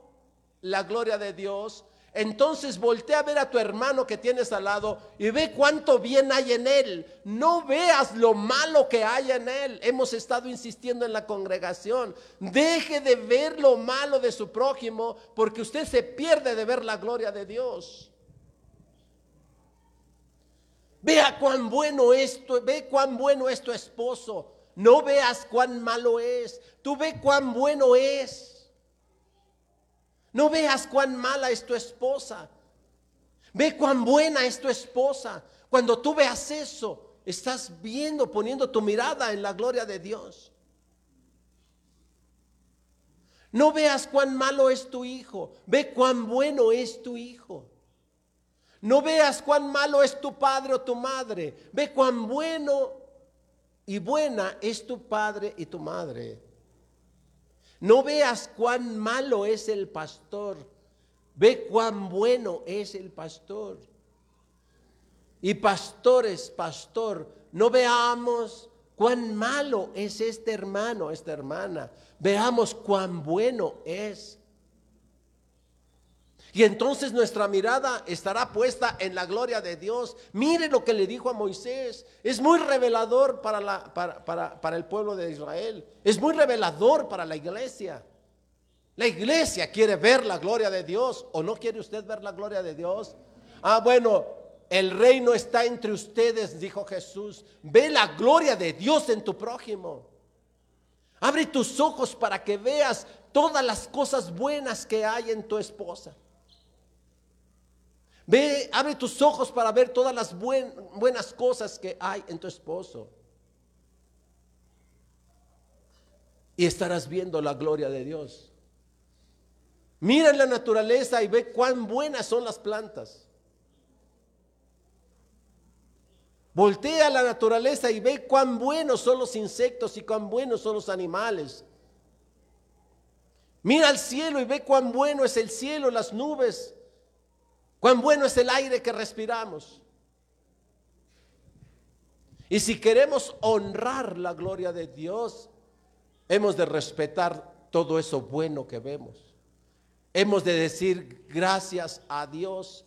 la gloria de Dios? Entonces voltea a ver a tu hermano que tienes al lado y ve cuánto bien hay en él. No veas lo malo que hay en él. Hemos estado insistiendo en la congregación. Deje de ver lo malo de su prójimo porque usted se pierde de ver la gloria de Dios. Vea cuán bueno esto, ve cuán bueno es tu esposo. No veas cuán malo es, tú ve cuán bueno es. No veas cuán mala es tu esposa. Ve cuán buena es tu esposa. Cuando tú veas eso, estás viendo, poniendo tu mirada en la gloria de Dios. No veas cuán malo es tu hijo, ve cuán bueno es tu hijo. No veas cuán malo es tu padre o tu madre, ve cuán bueno y buena es tu padre y tu madre. No veas cuán malo es el pastor, ve cuán bueno es el pastor. Y pastores, pastor, no veamos cuán malo es este hermano, esta hermana. Veamos cuán bueno es y entonces nuestra mirada estará puesta en la gloria de Dios. Mire lo que le dijo a Moisés. Es muy revelador para, el pueblo de Israel. Es muy revelador para la iglesia. La iglesia quiere ver la gloria de Dios. ¿O no quiere usted ver la gloria de Dios? Ah, bueno, el reino está entre ustedes, dijo Jesús. Ve la gloria de Dios en tu prójimo. Abre tus ojos para que veas todas las cosas buenas que hay en tu esposa. Ve, abre tus ojos para ver todas las buenas cosas que hay en tu esposo. Y estarás viendo la gloria de Dios. Mira la naturaleza y ve cuán buenas son las plantas. Voltea la naturaleza y ve cuán buenos son los insectos y cuán buenos son los animales. Mira al cielo y ve cuán bueno es el cielo, las nubes, Cuán bueno es el aire que respiramos. Y si queremos honrar la gloria de Dios, hemos de respetar todo eso bueno que vemos. Hemos de decir gracias a Dios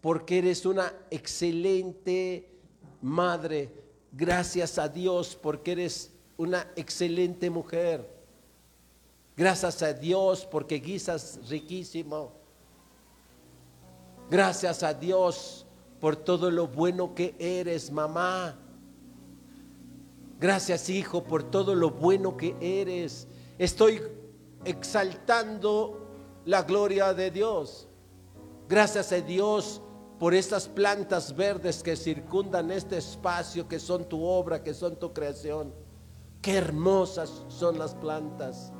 porque eres una excelente madre. Gracias a Dios porque eres una excelente mujer. Gracias a Dios porque guisas riquísimo. Gracias a Dios por todo lo bueno que eres, mamá. Gracias, hijo, por todo lo bueno que eres. estoy exaltando la gloria de Dios. Gracias a Dios por estas plantas verdes que circundan este espacio, que son tu obra, que son tu creación. Qué hermosas son las plantas.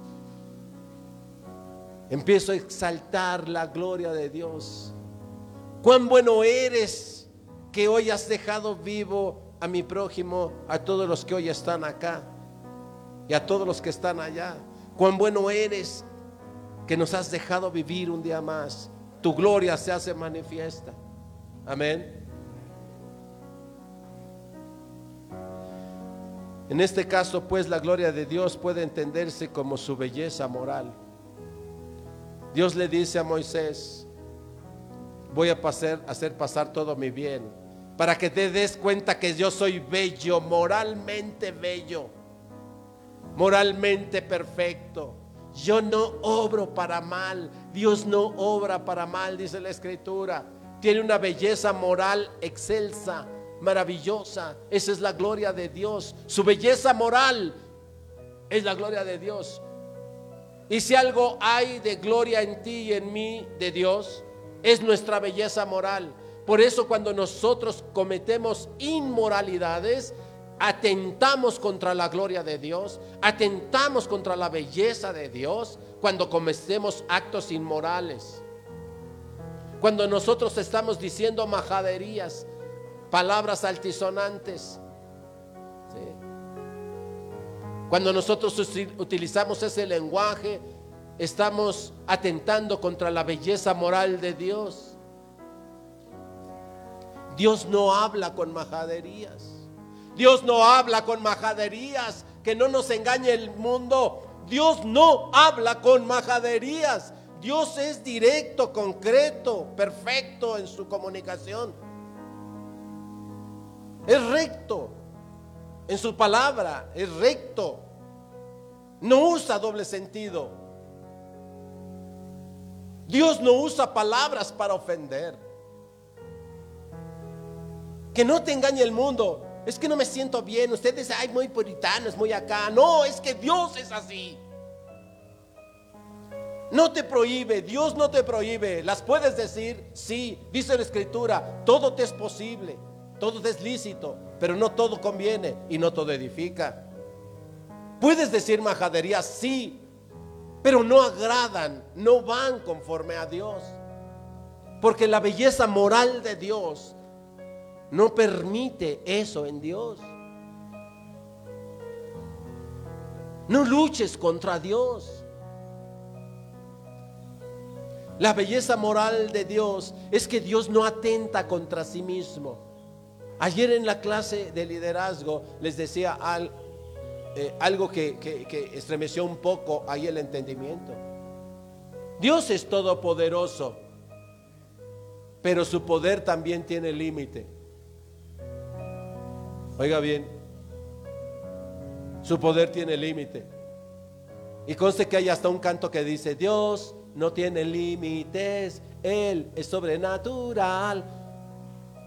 Empiezo a exaltar la gloria de Dios. Cuán bueno eres que hoy has dejado vivo a mi prójimo, a todos los que hoy están acá y a todos los que están allá. Cuán bueno eres que nos has dejado vivir un día más. Tu gloria se hace manifiesta. Amén. En este caso, pues, la gloria de Dios puede entenderse como su belleza moral. Dios le dice a Moisés, voy a hacer pasar todo mi bien, para que te des cuenta que yo soy bello, moralmente bello, moralmente perfecto. Yo no obro para mal, Dios no obra para mal, dice la escritura. Tiene una belleza moral excelsa, maravillosa. Esa es la gloria de Dios. Su belleza moral es la gloria de Dios. Y si algo hay de gloria en ti y en mí de Dios, es nuestra belleza moral. Por eso cuando nosotros cometemos inmoralidades, atentamos contra la gloria de Dios, atentamos contra la belleza de Dios cuando cometemos actos inmorales. Cuando nosotros estamos diciendo majaderías, palabras altisonantes. Cuando nosotros utilizamos ese lenguaje, estamos atentando contra la belleza moral de Dios. Dios no habla con majaderías. Dios no habla con majaderías, que no nos engañe el mundo. Dios no habla con majaderías. Dios es directo, concreto, perfecto en su comunicación. Es recto en su palabra, es recto. No usa doble sentido. Dios no usa palabras para ofender. Que no te engañe el mundo es que no me siento bien, ustedes, ay, muy puritanos, muy acá. No, es que Dios es así. No te prohíbe, Dios no te prohíbe. Las puedes decir, sí, dice la escritura, todo te es posible, todo te es lícito, pero no todo conviene y no todo edifica. Puedes decir majaderías, sí, pero no agradan, no van conforme a Dios. Porque la belleza moral de Dios no permite eso en Dios. No luches contra Dios. La belleza moral de Dios es que Dios no atenta contra sí mismo. Ayer en la clase de liderazgo les decía eh, algo que, que estremeció un poco ahí el entendimiento. Dios es todopoderoso, pero su poder también tiene límite. Oiga bien, su poder tiene límite. Y conste que hay hasta un canto que dice, Dios no tiene límites, Él es sobrenatural,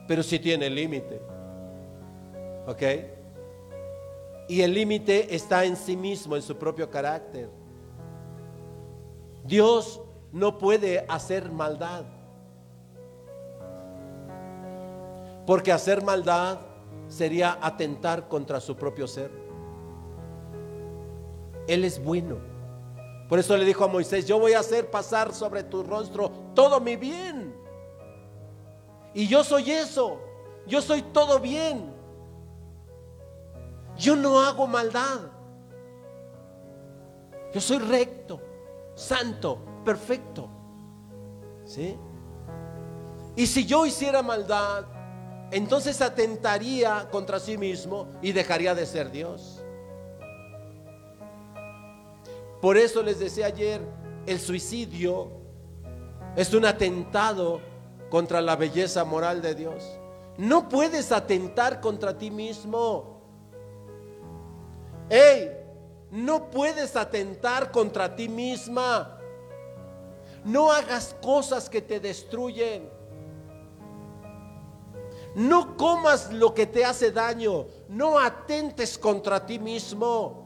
pero sí tiene límite. ¿Ok? Y el límite está en sí mismo, en su propio carácter. Dios no puede hacer maldad. Porque hacer maldad sería atentar contra su propio ser. Él es bueno. Por eso le dijo a Moisés, yo voy a hacer pasar sobre tu rostro todo mi bien. Y yo soy eso. Yo soy todo bien. Yo no hago maldad. Yo soy recto, santo, perfecto. ¿Sí? Y si yo hiciera maldad, entonces atentaría contra sí mismo y dejaría de ser Dios. Por eso les decía ayer, el suicidio es un atentado contra la belleza moral de Dios. No puedes atentar contra ti mismo. Hey, no puedes atentar contra ti misma. No hagas cosas que te destruyen. No comas lo que te hace daño. No atentes contra ti mismo.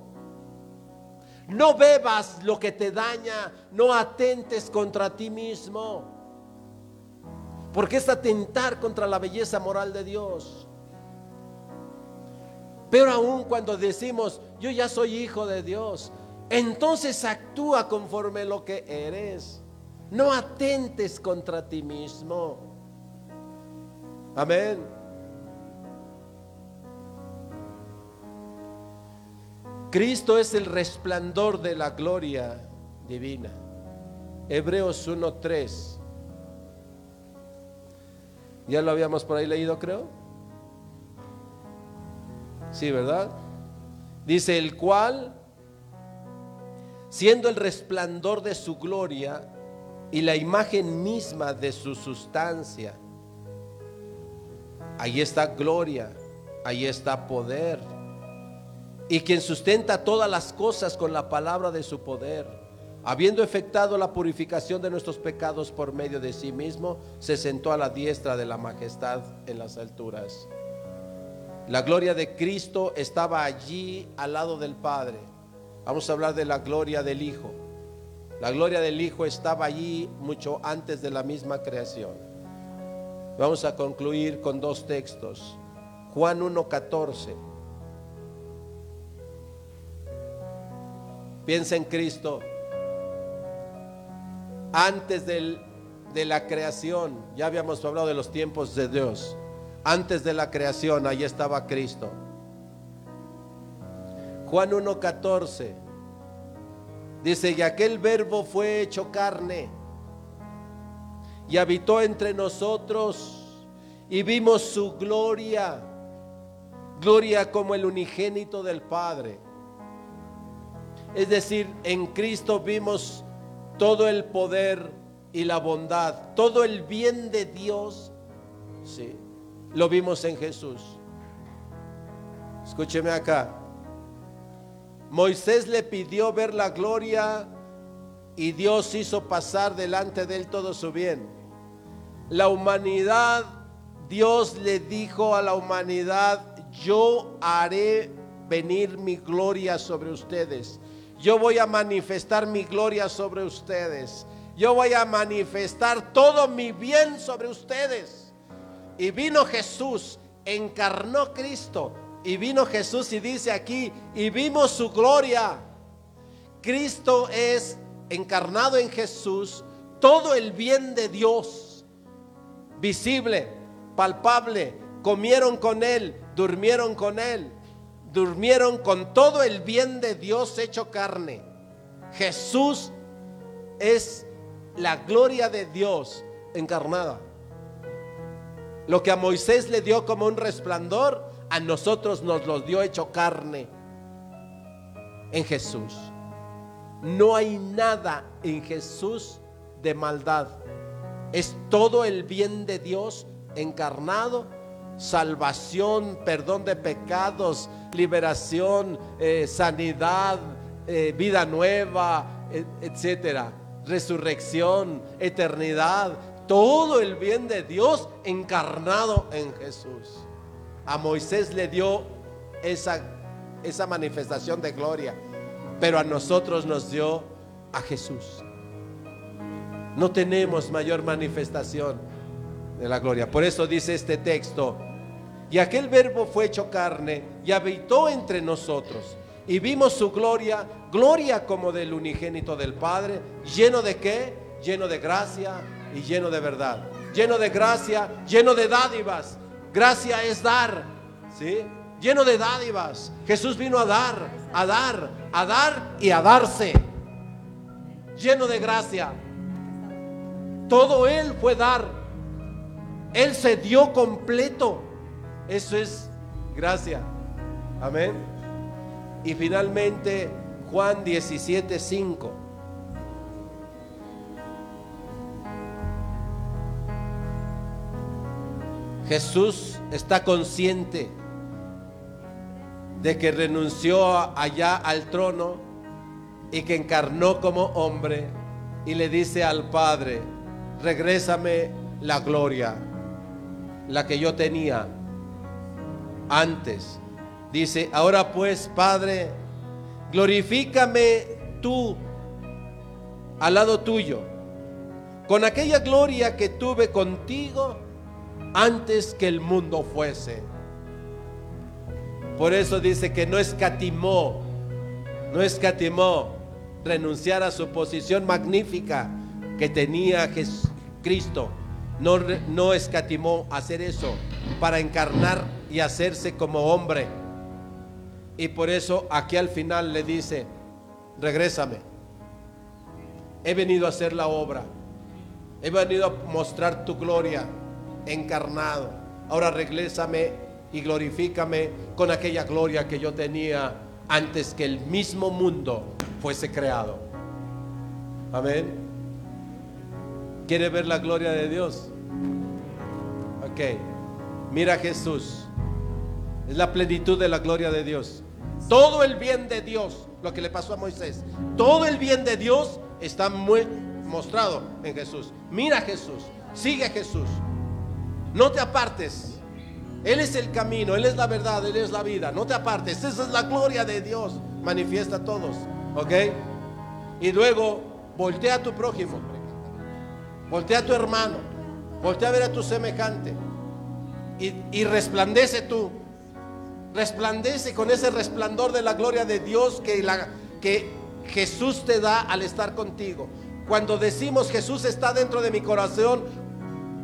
No bebas lo que te daña, no atentes contra ti mismo. Porque es atentar contra la belleza moral de Dios. Pero aún cuando decimos, yo ya soy hijo de Dios, entonces actúa conforme lo que eres. No atentes contra ti mismo. Amén. Cristo es el resplandor de la gloria divina. Hebreos 1.3. Ya lo habíamos por ahí leído, creo. Sí, ¿verdad? Dice el cual, siendo el resplandor de su gloria y la imagen misma de su sustancia, ahí está gloria, ahí está poder. Y quien sustenta todas las cosas con la palabra de su poder, habiendo efectuado la purificación de nuestros pecados por medio de sí mismo, se sentó a la diestra de la majestad en las alturas. La gloria de Cristo estaba allí al lado del Padre. Vamos a hablar de la gloria del Hijo. La gloria del Hijo estaba allí mucho antes de la misma creación. Vamos a concluir con dos textos. Juan 1.14. Piensa en Cristo. Antes de la creación, ya habíamos hablado de los tiempos de Dios. Antes de la creación, ahí estaba Cristo. Juan 1.14 dice, y aquel verbo fue hecho carne y habitó entre nosotros y vimos su gloria, gloria como el unigénito del Padre. Es decir, en Cristo vimos todo el poder y la bondad, todo el bien de Dios. Sí lo vimos en Jesús. Escúcheme acá. Moisés le pidió ver la gloria y Dios hizo pasar delante de él todo su bien. La humanidad, Dios le dijo a la humanidad, yo haré venir mi gloria sobre ustedes. Yo voy a manifestar mi gloria sobre ustedes. Yo voy a manifestar todo mi bien sobre ustedes. Y vino Jesús, encarnó Cristo. Y vino Jesús y dice aquí, y vimos su gloria. Cristo es encarnado en Jesús, todo el bien de Dios, visible, palpable. Comieron con Él, durmieron con Él, durmieron con todo el bien de Dios hecho carne. Jesús es la gloria de Dios encarnada. Lo que a Moisés le dio como un resplandor, a nosotros nos lo dio hecho carne en Jesús. No hay nada en Jesús de maldad. Es todo el bien de Dios encarnado, salvación, perdón de pecados, liberación, eh, sanidad, eh, vida nueva, etcétera, resurrección, eternidad, todo el bien de Dios encarnado en Jesús. A Moisés le dio esa, esa manifestación de gloria, pero a nosotros nos dio a Jesús. No tenemos mayor manifestación de la gloria. Por eso dice este texto, y aquel verbo fue hecho carne y habitó entre nosotros. Y vimos su gloria, gloria como del unigénito del Padre, lleno de qué? Lleno de gracia y lleno de verdad, lleno de gracia, lleno de dádivas. Gracia es dar, ¿sí? Lleno de dádivas. Jesús vino a dar, a dar, a dar y a darse. Lleno de gracia. Todo Él fue dar. Él se dio completo. Eso es gracia. Amén. Y finalmente Juan 17, 5. Jesús está consciente de que renunció allá al trono y que encarnó como hombre y le dice al Padre, regrésame la gloria, la que yo tenía antes. Dice, ahora pues, Padre, glorifícame tú al lado tuyo, con aquella gloria que tuve contigo antes que el mundo fuese. Por eso dice que no escatimó, no escatimó renunciar a su posición magnífica que tenía Cristo. No, no escatimó hacer eso para encarnar y hacerse como hombre. Y por eso aquí al final le dice, regrésame. He venido a hacer la obra. He venido a mostrar tu gloria encarnado. Ahora regrésame y glorifícame con aquella gloria que yo tenía antes que el mismo mundo fuese creado. Amén. ¿Quiere ver la gloria de Dios? Ok. Mira Jesús. Es la plenitud de la gloria de Dios. Todo el bien de Dios, lo que le pasó a Moisés, todo el bien de Dios está muy mostrado en Jesús. Mira Jesús, sigue Jesús. No te apartes. Él es el camino, Él es la verdad, Él es la vida. No te apartes. Esa es la gloria de Dios. Manifiesta a todos. ¿Ok? Y luego voltea a tu prójimo. Voltea a tu hermano. Voltea a ver a tu semejante. Y, y resplandece tú. Resplandece con ese resplandor de la gloria de Dios que, la, que Jesús te da al estar contigo. Cuando decimos Jesús está dentro de mi corazón,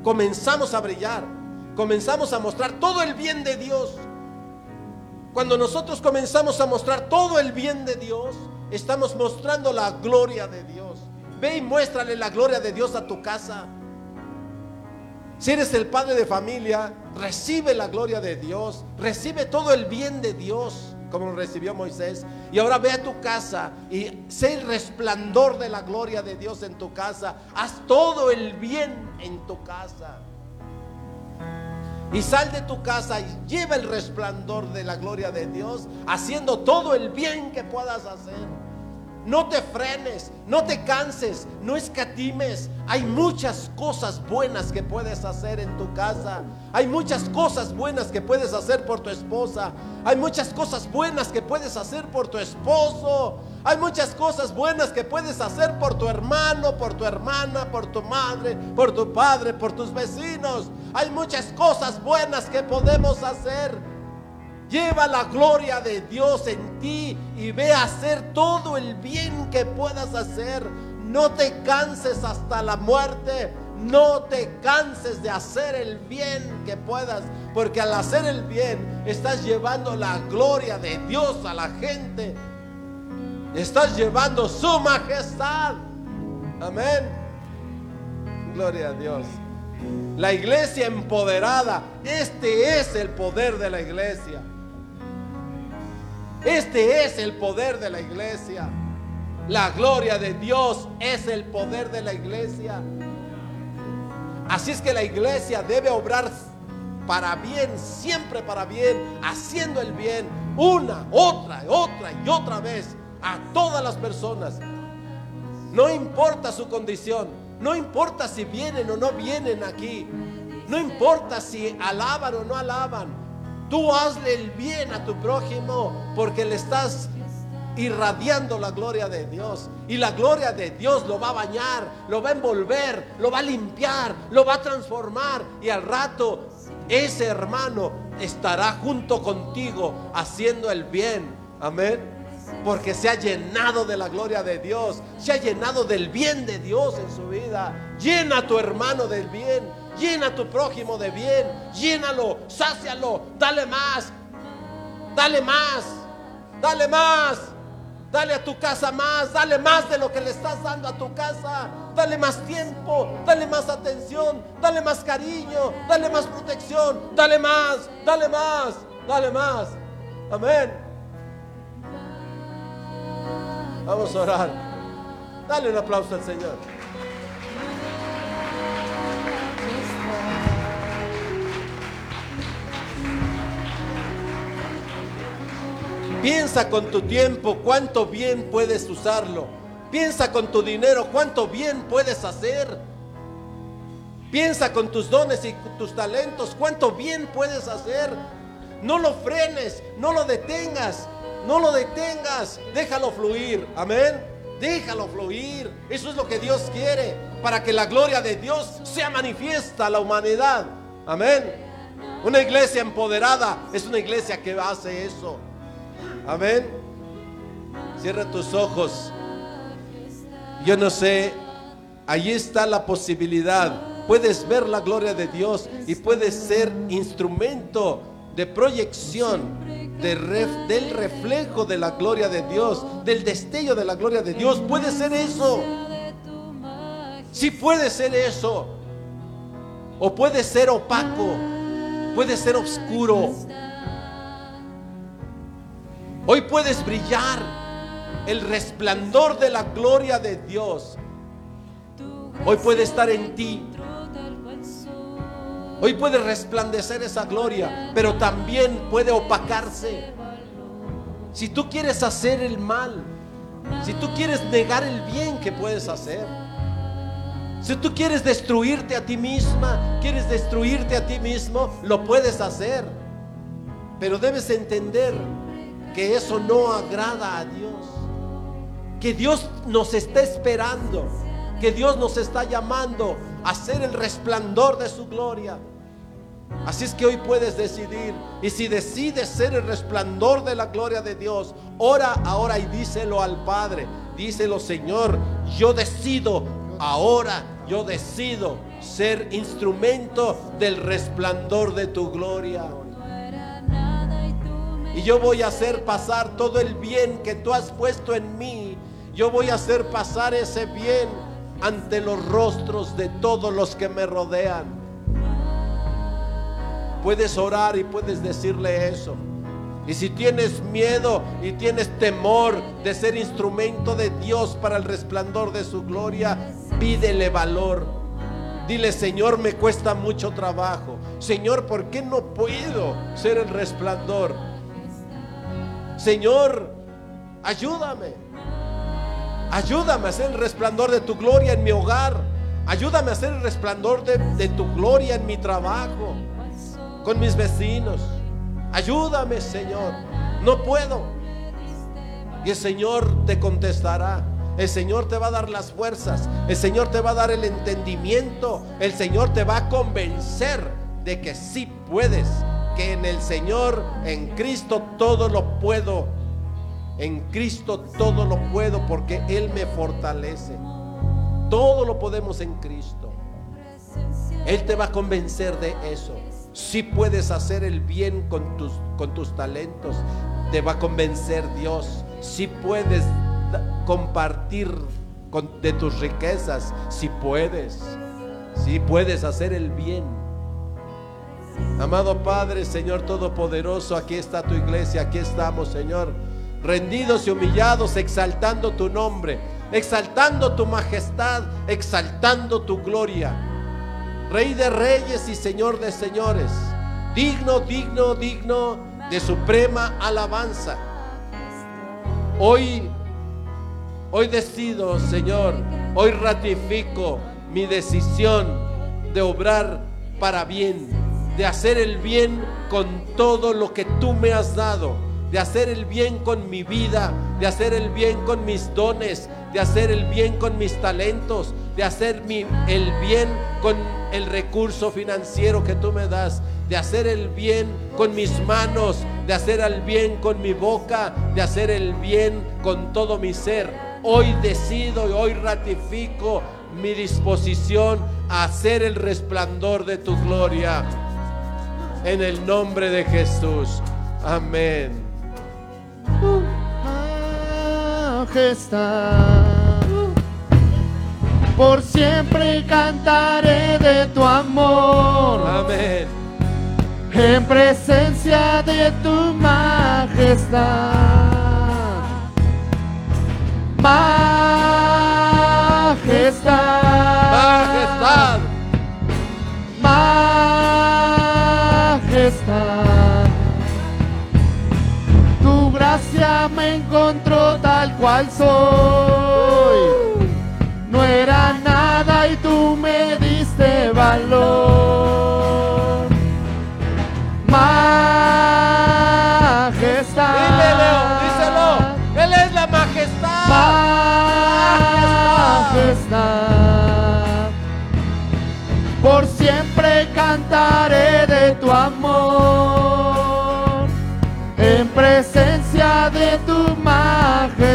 comenzamos a brillar, comenzamos a mostrar todo el bien de Dios. Cuando nosotros comenzamos a mostrar todo el bien de Dios, estamos mostrando la gloria de Dios. Ve y muéstrale la gloria de Dios a tu casa. Si eres el padre de familia, recibe la gloria de Dios, recibe todo el bien de Dios, como lo recibió Moisés. Y ahora ve a tu casa y sé el resplandor de la gloria de Dios en tu casa. Haz todo el bien en tu casa. Y sal de tu casa y lleva el resplandor de la gloria de Dios, haciendo todo el bien que puedas hacer. No te frenes, no te canses, no escatimes. Hay muchas cosas buenas que puedes hacer en tu casa. Hay muchas cosas buenas que puedes hacer por tu esposa. Hay muchas cosas buenas que puedes hacer por tu esposo. Hay muchas cosas buenas que puedes hacer por tu hermano, por tu hermana, por tu madre, por tu padre, por tus vecinos. Hay muchas cosas buenas que podemos hacer. Lleva la gloria de Dios en ti y ve a hacer todo el bien que puedas hacer. No te canses hasta la muerte. No te canses de hacer el bien que puedas, porque al hacer el bien estás llevando la gloria de Dios a la gente. Estás llevando su majestad. Amén. Gloria a Dios. La iglesia empoderada. Este es el poder de la iglesia. Este es el poder de la iglesia. La gloria de Dios es el poder de la iglesia. Así es que la iglesia debe obrar para bien, siempre para bien, haciendo el bien una, otra, otra y otra vez a todas las personas. No importa su condición, no importa si vienen o no vienen aquí, no importa si alaban o no alaban, Tú hazle el bien a tu prójimo porque le estás irradiando la gloria de Dios. Y la gloria de Dios lo va a bañar, lo va a envolver, lo va a limpiar, lo va a transformar. Y al rato ese hermano estará junto contigo haciendo el bien. Amén. Porque se ha llenado de la gloria de Dios, se ha llenado del bien de Dios en su vida. Llena a tu hermano del bien Llena a tu prójimo de bien. Llénalo, sácialo, dale más. Dale más. Dale más. Dale a tu casa más. Dale más de lo que le estás dando a tu casa. Dale más tiempo. Dale más atención. Dale más cariño. Dale más protección. Dale más. Dale más. Dale más. Amén. Vamos a orar. Dale un aplauso al Señor. Piensa con tu tiempo cuánto bien puedes usarlo. Piensa con tu dinero cuánto bien puedes hacer. Piensa con tus dones y tus talentos cuánto bien puedes hacer. No lo frenes, no lo detengas, no lo detengas, déjalo fluir. Amén. Déjalo fluir. Eso es lo que Dios quiere. Para que la gloria de Dios sea manifiesta a la humanidad. Amén. Una iglesia empoderada es una iglesia que hace eso. Amén. Cierra tus ojos. Yo no sé. Allí está la posibilidad. Puedes ver la gloria de Dios y puedes ser instrumento de proyección del reflejo de la gloria de Dios, del destello de la gloria de Dios. Puede ser eso. Sí puede ser eso. O puede ser opaco. Puede ser oscuro. Hoy puedes brillar el resplandor de la gloria de Dios. Hoy puede estar en ti Hoy puede resplandecer esa gloria, pero también puede opacarse. Si tú quieres hacer el mal, si tú quieres negar el bien que puedes hacer, si tú quieres destruirte a ti misma, quieres destruirte a ti mismo, lo puedes hacer. Pero debes entender que eso no agrada a Dios. Que Dios nos está esperando, que Dios nos está llamando a ser el resplandor de su gloria. Así es que hoy puedes decidir. Y si decides ser el resplandor de la gloria de Dios, ora ahora y díselo al Padre. Díselo, Señor, yo decido ahora, yo decido ser instrumento del resplandor de tu gloria. Y yo voy a hacer pasar todo el bien que tú has puesto en mí. Yo voy a hacer pasar ese bien ante los rostros de todos los que me rodean. Puedes orar y puedes decirle eso. Y si tienes miedo y tienes temor de ser instrumento de Dios para el resplandor de su gloria, pídele valor. Dile, Señor, me cuesta mucho trabajo. Señor, ¿por qué no puedo ser el resplandor? Señor, ayúdame. Ayúdame a ser el resplandor de tu gloria en mi hogar. Ayúdame a ser el resplandor de, de tu gloria en mi trabajo con mis vecinos. Ayúdame, Señor. No puedo. Y el Señor te contestará. El Señor te va a dar las fuerzas. El Señor te va a dar el entendimiento. El Señor te va a convencer de que sí puedes. Que en el Señor, en Cristo, todo lo puedo. En Cristo todo lo puedo porque Él me fortalece. Todo lo podemos en Cristo. Él te va a convencer de eso. Si puedes hacer el bien con tus, con tus talentos, te va a convencer Dios. Si puedes compartir de tus riquezas, si puedes, si puedes hacer el bien. Amado Padre, Señor Todopoderoso, aquí está tu iglesia, aquí estamos, Señor, rendidos y humillados, exaltando tu nombre, exaltando tu majestad, exaltando tu gloria. Rey de reyes y Señor de señores, digno, digno, digno de suprema alabanza. Hoy, hoy decido, Señor, hoy ratifico mi decisión de obrar para bien, de hacer el bien con todo lo que tú me has dado, de hacer el bien con mi vida, de hacer el bien con mis dones, de hacer el bien con mis talentos, de hacer el bien con el recurso financiero que tú me das, de hacer el bien con mis manos, de hacer el bien con mi boca, de hacer el bien con todo mi ser. Hoy decido y hoy ratifico mi disposición a hacer el resplandor de tu gloria. En el nombre de Jesús. Amén. Majestad por siempre cantaré de tu amor. Amén. En presencia de tu majestad. Majestad. Encontró tal cual soy no era nada y tú me diste valor. Majestad. Dile, Leo, díselo. Él es la majestad. majestad majestad. Por siempre cantaré de tu amor,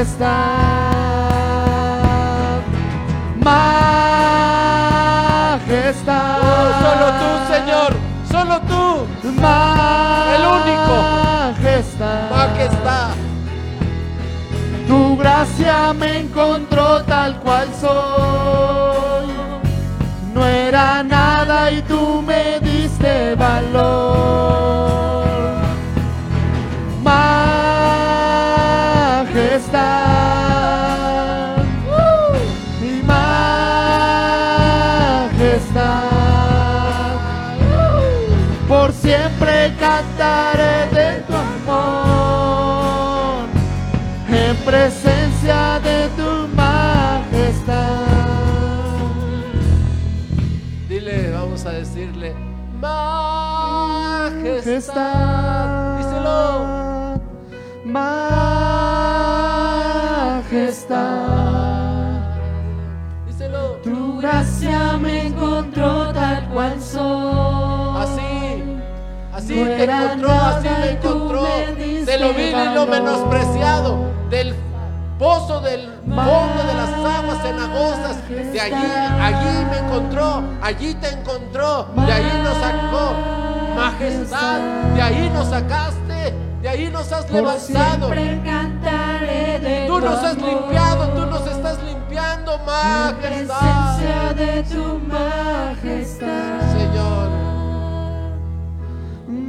majestad. Majestad. Oh, solo tú, Señor, solo tú, El único. Majestad. majestad. Tu gracia me encontró tal cual soy. No era nada y tú me diste valor. Así No te encontró, así me encontró. De lo vil y lo menospreciado, del pozo del fondo de las aguas cenagosas. De allí, allí me encontró, allí te encontró, de ahí nos sacó. Majestad, de ahí nos sacaste, de ahí nos has levantado. Tú nos has limpiado, tú nos estás limpiando, majestad. presencia de tu majestad. Señor.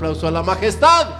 aplauso a la majestad